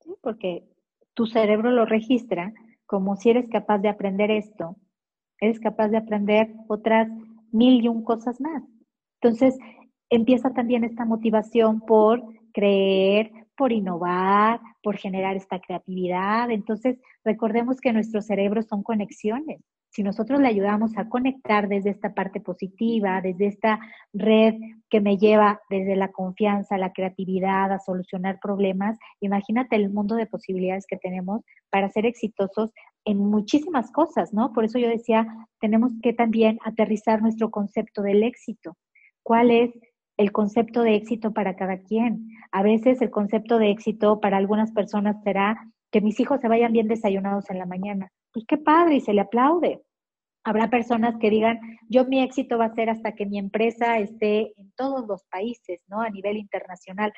[SPEAKER 2] Sí, porque tu cerebro lo registra como si eres capaz de aprender esto, eres capaz de aprender otras mil y un cosas más. Entonces, empieza también esta motivación por creer, por innovar, por generar esta creatividad. Entonces, recordemos que nuestros cerebros son conexiones si nosotros le ayudamos a conectar desde esta parte positiva, desde esta red que me lleva desde la confianza, la creatividad, a solucionar problemas, imagínate el mundo de posibilidades que tenemos para ser exitosos en muchísimas cosas, ¿no? Por eso yo decía, tenemos que también aterrizar nuestro concepto del éxito. ¿Cuál es el concepto de éxito para cada quien? A veces el concepto de éxito para algunas personas será que mis hijos se vayan bien desayunados en la mañana. Pues qué padre y se le aplaude. Habrá personas que digan, yo mi éxito va a ser hasta que mi empresa esté en todos los países, ¿no? A nivel internacional.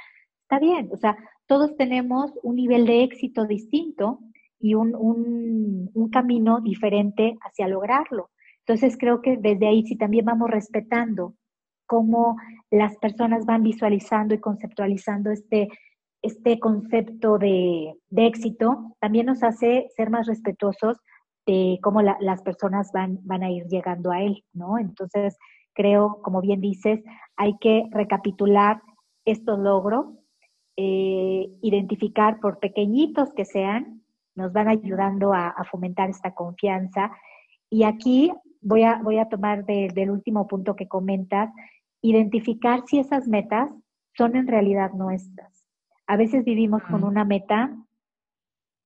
[SPEAKER 2] Está bien, o sea, todos tenemos un nivel de éxito distinto y un, un, camino diferente hacia lograrlo. Entonces creo que desde ahí, si también vamos respetando cómo las personas van visualizando y conceptualizando este, este concepto de, de éxito, también nos hace ser más respetuosos de cómo las personas van, van a ir llegando a él, ¿no? Entonces, creo, como bien dices, hay que recapitular estos logros, eh, identificar por pequeñitos que sean, nos van ayudando a, fomentar esta confianza. Y aquí voy a, voy a tomar del último punto que comentas, identificar si esas metas son en realidad nuestras. A veces vivimos con una meta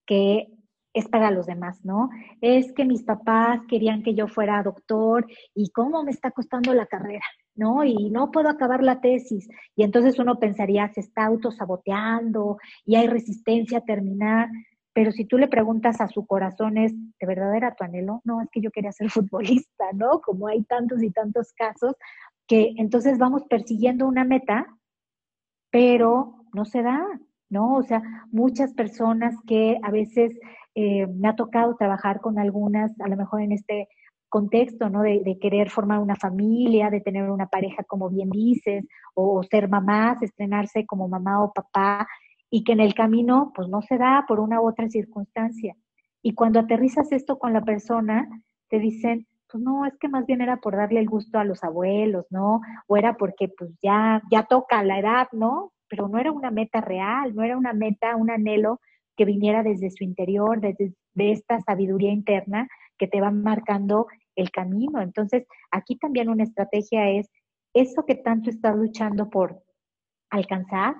[SPEAKER 2] que es para los demás, ¿no? Es que mis papás querían que yo fuera doctor y cómo me está costando la carrera, ¿no? Y no puedo acabar la tesis. Y entonces uno pensaría, se está autosaboteando y hay resistencia a terminar. Pero si tú le preguntas a su corazón, ¿es de verdad era tu anhelo? No, es que yo quería ser futbolista, ¿no? Como hay tantos y tantos casos, que entonces vamos persiguiendo una meta, pero no se da, ¿no? O sea, muchas personas que a veces eh, me ha tocado trabajar con algunas, a lo mejor en este contexto, ¿no? De, querer formar una familia, de tener una pareja, como bien dices, o, ser mamás, estrenarse como mamá o papá, y que en el camino pues no se da por una u otra circunstancia. Y cuando aterrizas esto con la persona, te dicen, pues no, es que más bien era por darle el gusto a los abuelos, ¿no? O era porque pues ya, ya toca la edad, ¿no? Pero no era una meta real, no era una meta, un anhelo que viniera desde su interior, desde de esta sabiduría interna que te va marcando el camino. Entonces, aquí también una estrategia es eso que tanto estás luchando por alcanzar,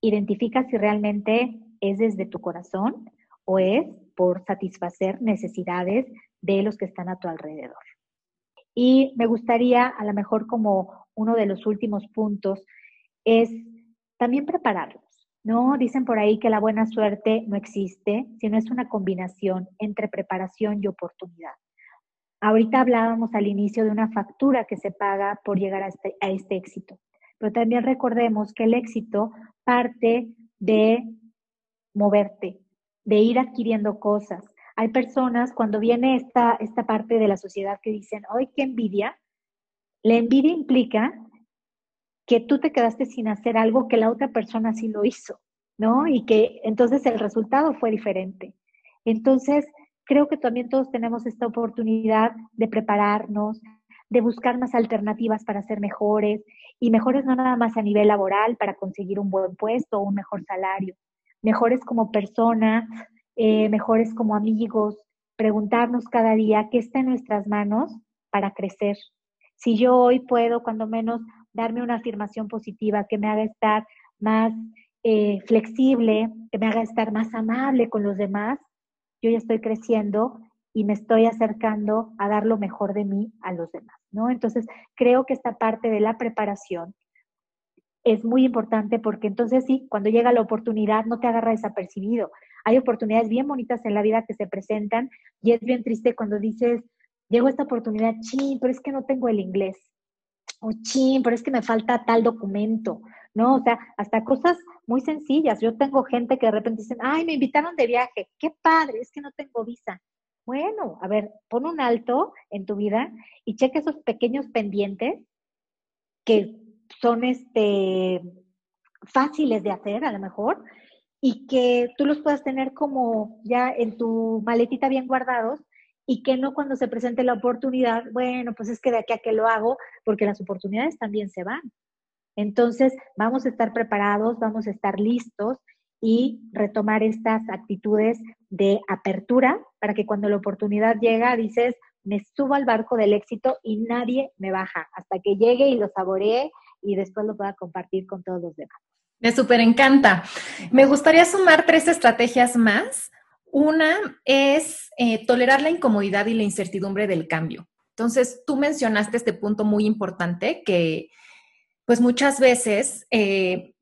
[SPEAKER 2] identifica si realmente es desde tu corazón o es por satisfacer necesidades de los que están a tu alrededor. Y me gustaría, a lo mejor como uno de los últimos puntos, es también prepararlos, ¿no? Dicen por ahí que la buena suerte no existe, sino es una combinación entre preparación y oportunidad. Ahorita hablábamos al inicio de una factura que se paga por llegar a este, a este éxito, pero también recordemos que el éxito parte de moverte, de ir adquiriendo cosas. Hay personas, cuando viene esta, esta parte de la sociedad que dicen, ¡ay, qué envidia! La envidia implica que tú te quedaste sin hacer algo que la otra persona sí lo hizo, ¿no? Y que entonces el resultado fue diferente. Entonces, creo que también todos tenemos esta oportunidad de prepararnos, de buscar más alternativas para ser mejores y mejores no nada más a nivel laboral para conseguir un buen puesto o un mejor salario, mejores como persona, eh, mejores como amigos, preguntarnos cada día qué está en nuestras manos para crecer. Si yo hoy puedo, cuando menos, darme una afirmación positiva que me haga estar más eh, flexible, que me haga estar más amable con los demás, yo ya estoy creciendo y me estoy acercando a dar lo mejor de mí a los demás, ¿no? Entonces, creo que esta parte de la preparación es muy importante porque entonces sí, cuando llega la oportunidad no te agarra desapercibido. Hay oportunidades bien bonitas en la vida que se presentan y es bien triste cuando dices, llegó esta oportunidad, chin, pero es que no tengo el inglés. O chin, pero es que me falta tal documento, ¿no? O sea, hasta cosas muy sencillas. Yo tengo gente que de repente dicen, ay, me invitaron de viaje, qué padre, es que no tengo visa. Bueno, a ver, pon un alto en tu vida y cheque esos pequeños pendientes que son este, fáciles de hacer a lo mejor y que tú los puedas tener como ya en tu maletita bien guardados y que no cuando se presente la oportunidad, bueno, pues es que de aquí a que lo hago, porque las oportunidades también se van. Entonces, vamos a estar preparados, vamos a estar listos y retomar estas actitudes de apertura para que cuando la oportunidad llega, dices, me subo al barco del éxito y nadie me baja hasta que llegue y lo saboree y después lo pueda compartir con todos los demás.
[SPEAKER 1] Me súper encanta. Me gustaría sumar tres estrategias más una es eh, tolerar la incomodidad y la incertidumbre del cambio. Entonces, tú mencionaste este punto muy importante que, pues muchas veces, eh,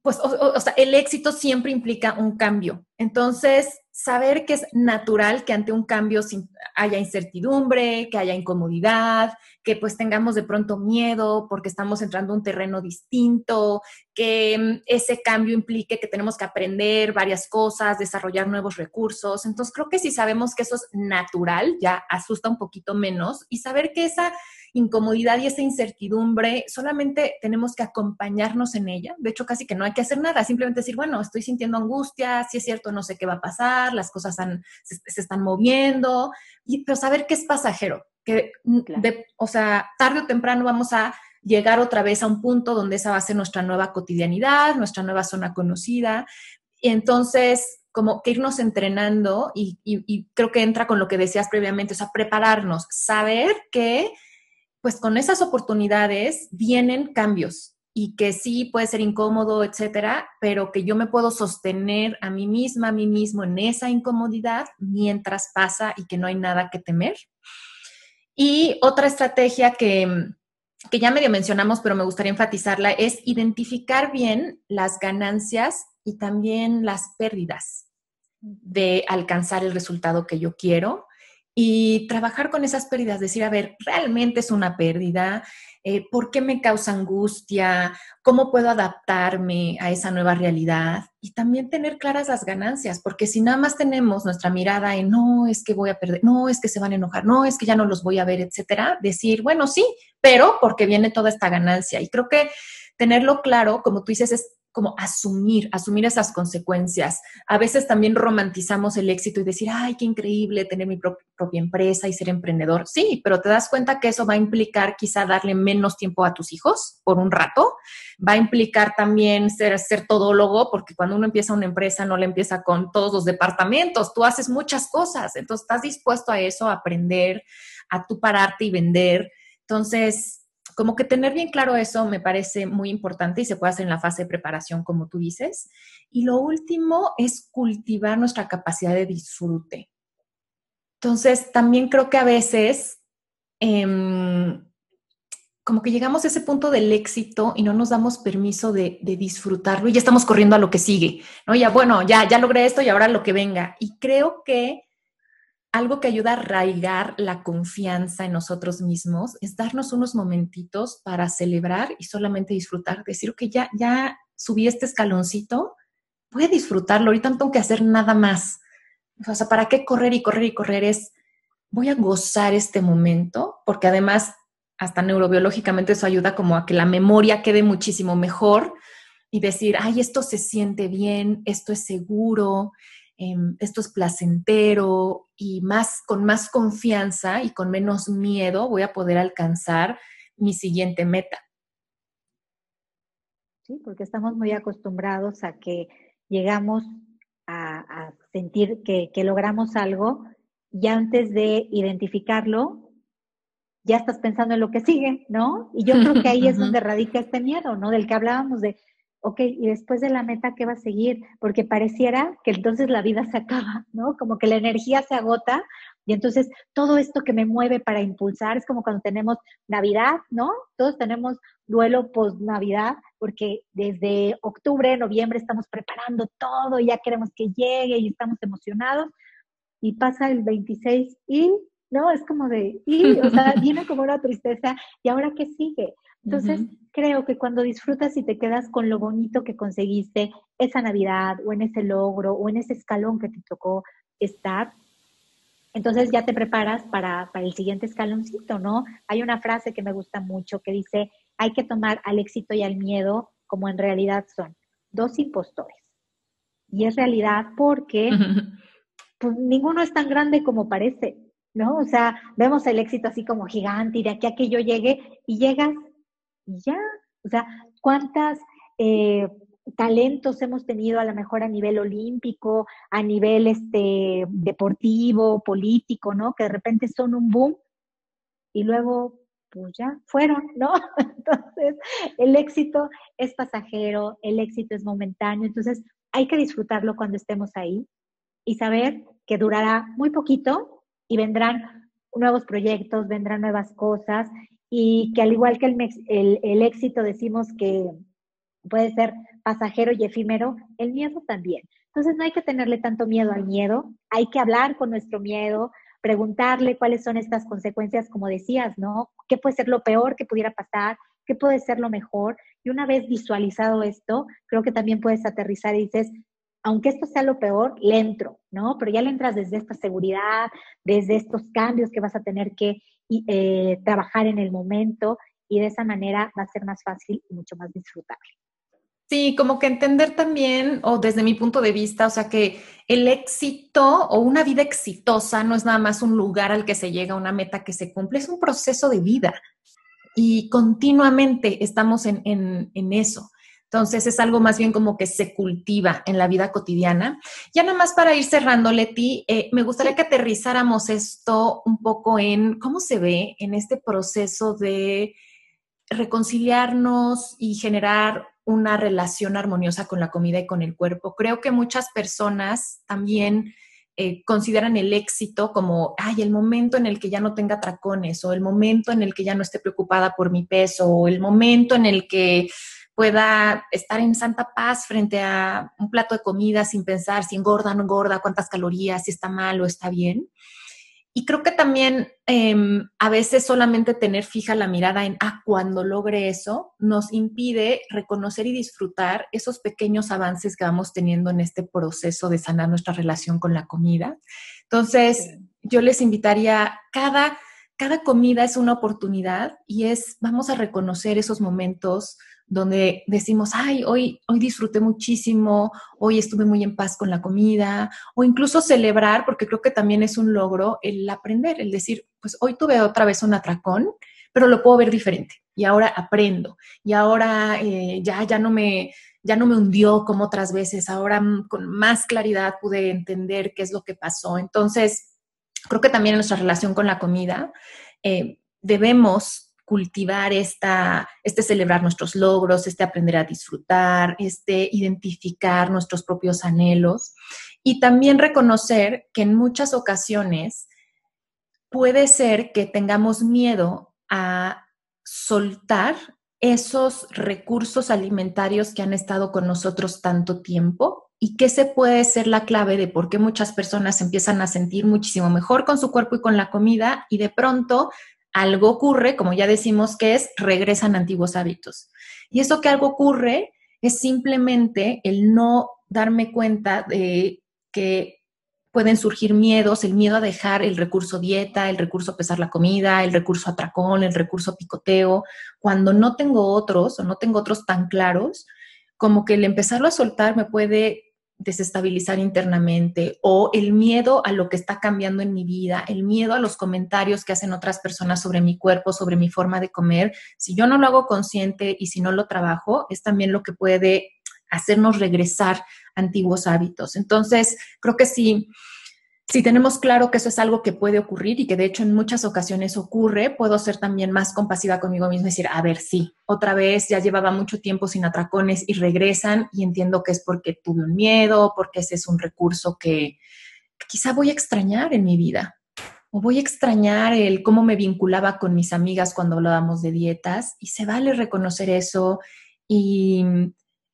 [SPEAKER 1] pues, o, sea, el éxito siempre implica un cambio. Entonces, saber que es natural que ante un cambio haya incertidumbre, que haya incomodidad, que pues tengamos de pronto miedo porque estamos entrando a un terreno distinto, que mm, ese cambio implique que tenemos que aprender varias cosas, desarrollar nuevos recursos. Entonces creo que si sabemos que eso es natural, ya asusta un poquito menos y saber que esa incomodidad y esa incertidumbre, solamente tenemos que acompañarnos en ella. De hecho, casi que no hay que hacer nada, simplemente decir, bueno, estoy sintiendo angustia, si es cierto, no sé qué va a pasar, las cosas se, están moviendo, y, pero saber que es pasajero, que, o sea, tarde o temprano vamos a llegar otra vez a un punto donde esa va a ser nuestra nueva cotidianidad, nuestra nueva zona conocida. Y entonces, como que irnos entrenando y, y, creo que entra con lo que decías previamente, o sea, prepararnos, saber que pues con esas oportunidades vienen cambios y que sí puede ser incómodo, etcétera, pero que yo me puedo sostener a mí misma, a mí mismo en esa incomodidad mientras pasa y que no hay nada que temer. Y otra estrategia que, que ya medio mencionamos, pero me gustaría enfatizarla, es identificar bien las ganancias y también las pérdidas de alcanzar el resultado que yo quiero y trabajar con esas pérdidas, decir, a ver, realmente es una pérdida, eh, ¿por qué me causa angustia? ¿Cómo puedo adaptarme a esa nueva realidad? Y también tener claras las ganancias, porque si nada más tenemos nuestra mirada en, no, es que voy a perder, no, es que se van a enojar, no, es que ya no los voy a ver, etcétera, decir, bueno, sí, pero porque viene toda esta ganancia. Y creo que tenerlo claro, como tú dices, es como asumir, asumir esas consecuencias. A veces también romantizamos el éxito y decir, ay, qué increíble tener mi propia empresa y ser emprendedor. Sí, pero te das cuenta que eso va a implicar quizá darle menos tiempo a tus hijos por un rato. Va a implicar también ser, ser todólogo, porque cuando uno empieza una empresa no le empieza con todos los departamentos, tú haces muchas cosas. Entonces, estás dispuesto a eso, a aprender, a tú pararte y vender. Entonces, como que tener bien claro eso me parece muy importante y se puede hacer en la fase de preparación, como tú dices. Y lo último es cultivar nuestra capacidad de disfrute. Entonces, también creo que a veces, em, como que llegamos a ese punto del éxito y no nos damos permiso de, de, disfrutarlo y ya estamos corriendo a lo que sigue, ¿no? Ya, bueno, ya, ya logré esto y ahora lo que venga. Y creo que algo que ayuda a arraigar la confianza en nosotros mismos es darnos unos momentitos para celebrar y solamente disfrutar, decir que ya, ya subí este escaloncito, voy a disfrutarlo, ahorita no tengo que hacer nada más. O sea, ¿para qué correr y correr y correr? Es, voy a gozar este momento, porque además, hasta neurobiológicamente eso ayuda como a que la memoria quede muchísimo mejor y decir, ay, esto se siente bien, esto es seguro, Em, esto es placentero y más con más confianza y con menos miedo voy a poder alcanzar mi siguiente meta.
[SPEAKER 2] Sí, porque estamos muy acostumbrados a que llegamos a, sentir que, que, logramos algo y antes de identificarlo, ya estás pensando en lo que sigue, ¿no? Y yo creo que ahí es donde radica este miedo, ¿no? Del que hablábamos de ok, y después de la meta, ¿qué va a seguir? Porque pareciera que entonces la vida se acaba, ¿no? Como que la energía se agota y entonces todo esto que me mueve para impulsar es como cuando tenemos Navidad, ¿no? Todos tenemos duelo post-Navidad porque desde octubre, noviembre estamos preparando todo y ya queremos que llegue y estamos emocionados y pasa el 26 y, ¿no? Es como de, y, o sea, viene como una tristeza y ahora qué sigue. Entonces, creo que cuando disfrutas y te quedas con lo bonito que conseguiste esa Navidad o en ese logro o en ese escalón que te tocó estar, entonces ya te preparas para, para el siguiente escaloncito, ¿no? Hay una frase que me gusta mucho que dice, hay que tomar al éxito y al miedo como en realidad son dos impostores. Y es realidad porque pues, ninguno es tan grande como parece, ¿no? O sea, vemos el éxito así como gigante y de aquí a que yo llegue y llegas y ya. O sea, ¿cuántas eh, talentos hemos tenido a lo mejor a nivel olímpico, a nivel este, deportivo, político, ¿no? Que de repente son un boom y luego pues ya fueron, ¿no? Entonces, el éxito es pasajero, el éxito es momentáneo, entonces hay que disfrutarlo cuando estemos ahí y saber que durará muy poquito y vendrán nuevos proyectos, vendrán nuevas cosas y que al igual que el, el, éxito decimos que puede ser pasajero y efímero, el miedo también. Entonces no hay que tenerle tanto miedo al miedo, hay que hablar con nuestro miedo, preguntarle cuáles son estas consecuencias, como decías, ¿no? ¿Qué puede ser lo peor que pudiera pasar? ¿Qué puede ser lo mejor? Y una vez visualizado esto, creo que también puedes aterrizar y dices, aunque esto sea lo peor, le entro, ¿no? Pero ya le entras desde esta seguridad, desde estos cambios que vas a tener que eh, trabajar en el momento y de esa manera va a ser más fácil y mucho más disfrutable.
[SPEAKER 1] Sí, como que entender también, o desde mi punto de vista, o sea, que el éxito o una vida exitosa no es nada más un lugar al que se llega, una meta que se cumple, es un proceso de vida y continuamente estamos en, en eso. Entonces es algo más bien como que se cultiva en la vida cotidiana. Ya nada más para ir cerrando, Leti, eh, me gustaría que aterrizáramos esto un poco en cómo se ve en este proceso de reconciliarnos y generar una relación armoniosa con la comida y con el cuerpo. Creo que muchas personas también eh, consideran el éxito como, ay, el momento en el que ya no tenga tracones o el momento en el que ya no esté preocupada por mi peso o el momento en el que pueda estar en santa paz frente a un plato de comida sin pensar si engorda o no engorda, cuántas calorías, si está mal o está bien. Y creo que también em, a veces solamente tener fija la mirada en, ah, cuando logre eso, nos impide reconocer y disfrutar esos pequeños avances que vamos teniendo en este proceso de sanar nuestra relación con la comida. Entonces, yo les invitaría, cada, cada comida es una oportunidad y es, vamos a reconocer esos momentos donde decimos, ay, hoy, hoy disfruté muchísimo, hoy estuve muy en paz con la comida, o incluso celebrar, porque creo que también es un logro el aprender, el decir, pues hoy tuve otra vez un atracón, pero lo puedo ver diferente y ahora aprendo y ahora eh, ya, ya, no me, ya no me hundió como otras veces, ahora con más claridad pude entender qué es lo que pasó. Entonces, creo que también en nuestra relación con la comida eh, debemos cultivar esta, este celebrar nuestros logros, este aprender a disfrutar, este identificar nuestros propios anhelos y también reconocer que en muchas ocasiones puede ser que tengamos miedo a soltar esos recursos alimentarios que han estado con nosotros tanto tiempo y que se puede ser la clave de por qué muchas personas empiezan a sentir muchísimo mejor con su cuerpo y con la comida y de pronto algo ocurre, como ya decimos que es, regresan antiguos hábitos. Y eso que algo ocurre es simplemente el no darme cuenta de que pueden surgir miedos, el miedo a dejar el recurso dieta, el recurso pesar la comida, el recurso atracón, el recurso picoteo, cuando no tengo otros o no tengo otros tan claros, como que el empezarlo a soltar me puede desestabilizar internamente o el miedo a lo que está cambiando en mi vida, el miedo a los comentarios que hacen otras personas sobre mi cuerpo, sobre mi forma de comer, si yo no lo hago consciente y si no lo trabajo, es también lo que puede hacernos regresar antiguos hábitos. Entonces, creo que sí tenemos claro que eso es algo que puede ocurrir y que de hecho en muchas ocasiones ocurre, puedo ser también más compasiva conmigo misma y decir, a ver, sí, otra vez ya llevaba mucho tiempo sin atracones y regresan y entiendo que es porque tuve un miedo, porque ese es un recurso que, quizá voy a extrañar en mi vida. O voy a extrañar el cómo me vinculaba con mis amigas cuando hablábamos de dietas y se vale reconocer eso y,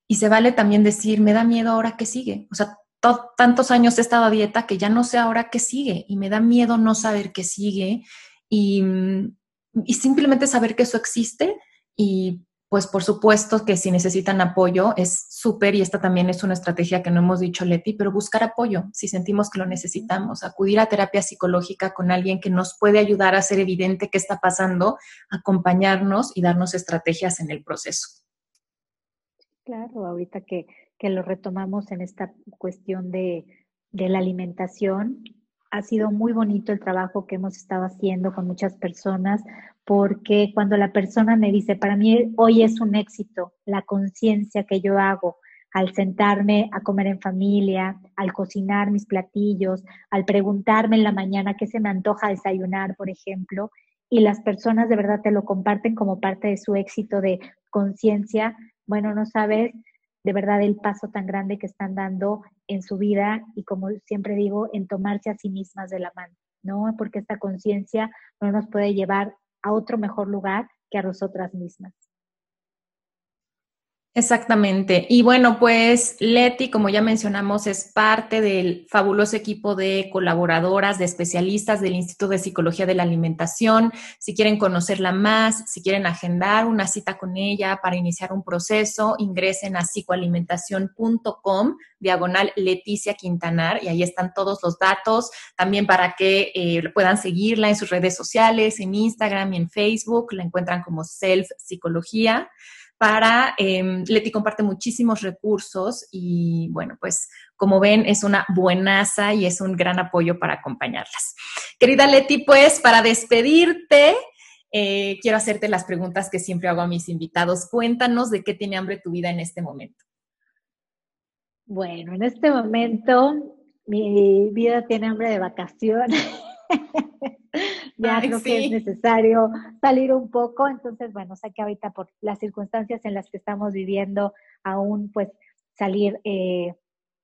[SPEAKER 1] y se vale también decir, me da miedo ahora que sigue. O sea, tantos años he estado a dieta que ya no sé ahora qué sigue y me da miedo no saber qué sigue y, y simplemente saber que eso existe y pues por supuesto que si necesitan apoyo es súper y esta también es una estrategia que no hemos dicho Leti, pero buscar apoyo si sentimos que lo necesitamos, acudir a terapia psicológica con alguien que nos puede ayudar a hacer evidente qué está pasando, acompañarnos y darnos estrategias en el proceso.
[SPEAKER 2] Claro, ahorita que que lo retomamos en esta cuestión de, la alimentación. Ha sido muy bonito el trabajo que hemos estado haciendo con muchas personas, porque cuando la persona me dice, para mí hoy es un éxito la conciencia que yo hago al sentarme a comer en familia, al cocinar mis platillos, al preguntarme en la mañana qué se me antoja desayunar, por ejemplo, y las personas de verdad te lo comparten como parte de su éxito de conciencia, bueno, no sabes de verdad el paso tan grande que están dando en su vida y como siempre digo, en tomarse a sí mismas de la mano, ¿no? Porque esta conciencia no nos puede llevar a otro mejor lugar que a nosotras mismas.
[SPEAKER 1] Exactamente. Y bueno, pues Leti, como ya mencionamos, es parte del fabuloso equipo de colaboradoras, de especialistas del Instituto de Psicología de la Alimentación. Si quieren conocerla más, si quieren agendar una cita con ella para iniciar un proceso, ingresen a psicoalimentación.com, diagonal Leticia Quintanar, y ahí están todos los datos, también para que eh, puedan seguirla en sus redes sociales, en Instagram y en Facebook, la encuentran como Self Psicología para, eh, Leti comparte muchísimos recursos y bueno, pues como ven es una buenaza y es un gran apoyo para acompañarlas. Querida Leti, pues para despedirte, eh, quiero hacerte las preguntas que siempre hago a mis invitados. Cuéntanos de qué tiene hambre tu vida en este momento.
[SPEAKER 2] Bueno, en este momento mi vida tiene hambre de vacaciones. ya creo que es necesario salir un poco. Entonces, bueno, sé que ahorita por las circunstancias en las que estamos viviendo, aún pues salir eh,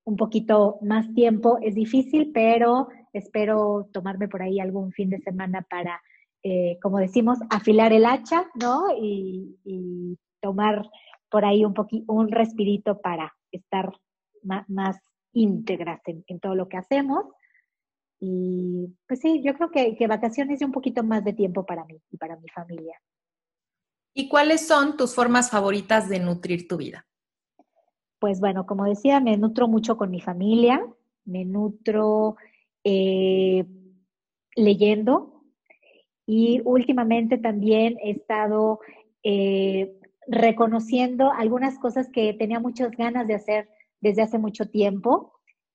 [SPEAKER 2] un poquito más tiempo es difícil, pero espero tomarme por ahí algún fin de semana para, eh, como decimos, afilar el hacha, ¿no? Y, tomar por ahí un poquito, un respirito para estar más, íntegras en todo lo que hacemos y pues sí, yo creo que, que vacaciones y un poquito más de tiempo para mí y para mi familia.
[SPEAKER 1] ¿Y cuáles son tus formas favoritas de nutrir tu vida?
[SPEAKER 2] Pues bueno, como decía, me nutro mucho con mi familia, me nutro eh, leyendo y últimamente también he estado eh, reconociendo algunas cosas que tenía muchas ganas de hacer desde hace mucho tiempo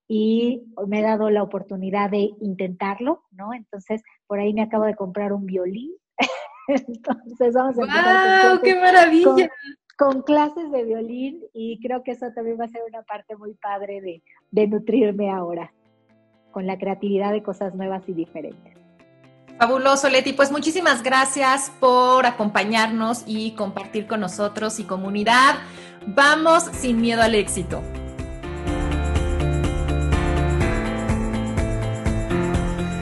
[SPEAKER 2] y me he dado la oportunidad de intentarlo, ¿no? Entonces, por ahí me acabo de comprar un violín. Entonces, vamos a
[SPEAKER 1] empezar ¡Wow! ¡Qué maravilla!
[SPEAKER 2] Con, clases de violín y creo que eso también va a ser una parte muy padre de, de nutrirme ahora, con la creatividad de cosas nuevas y diferentes.
[SPEAKER 1] Fabuloso, Leti. Pues muchísimas gracias por acompañarnos y compartir con nosotros y comunidad. Vamos sin miedo al éxito.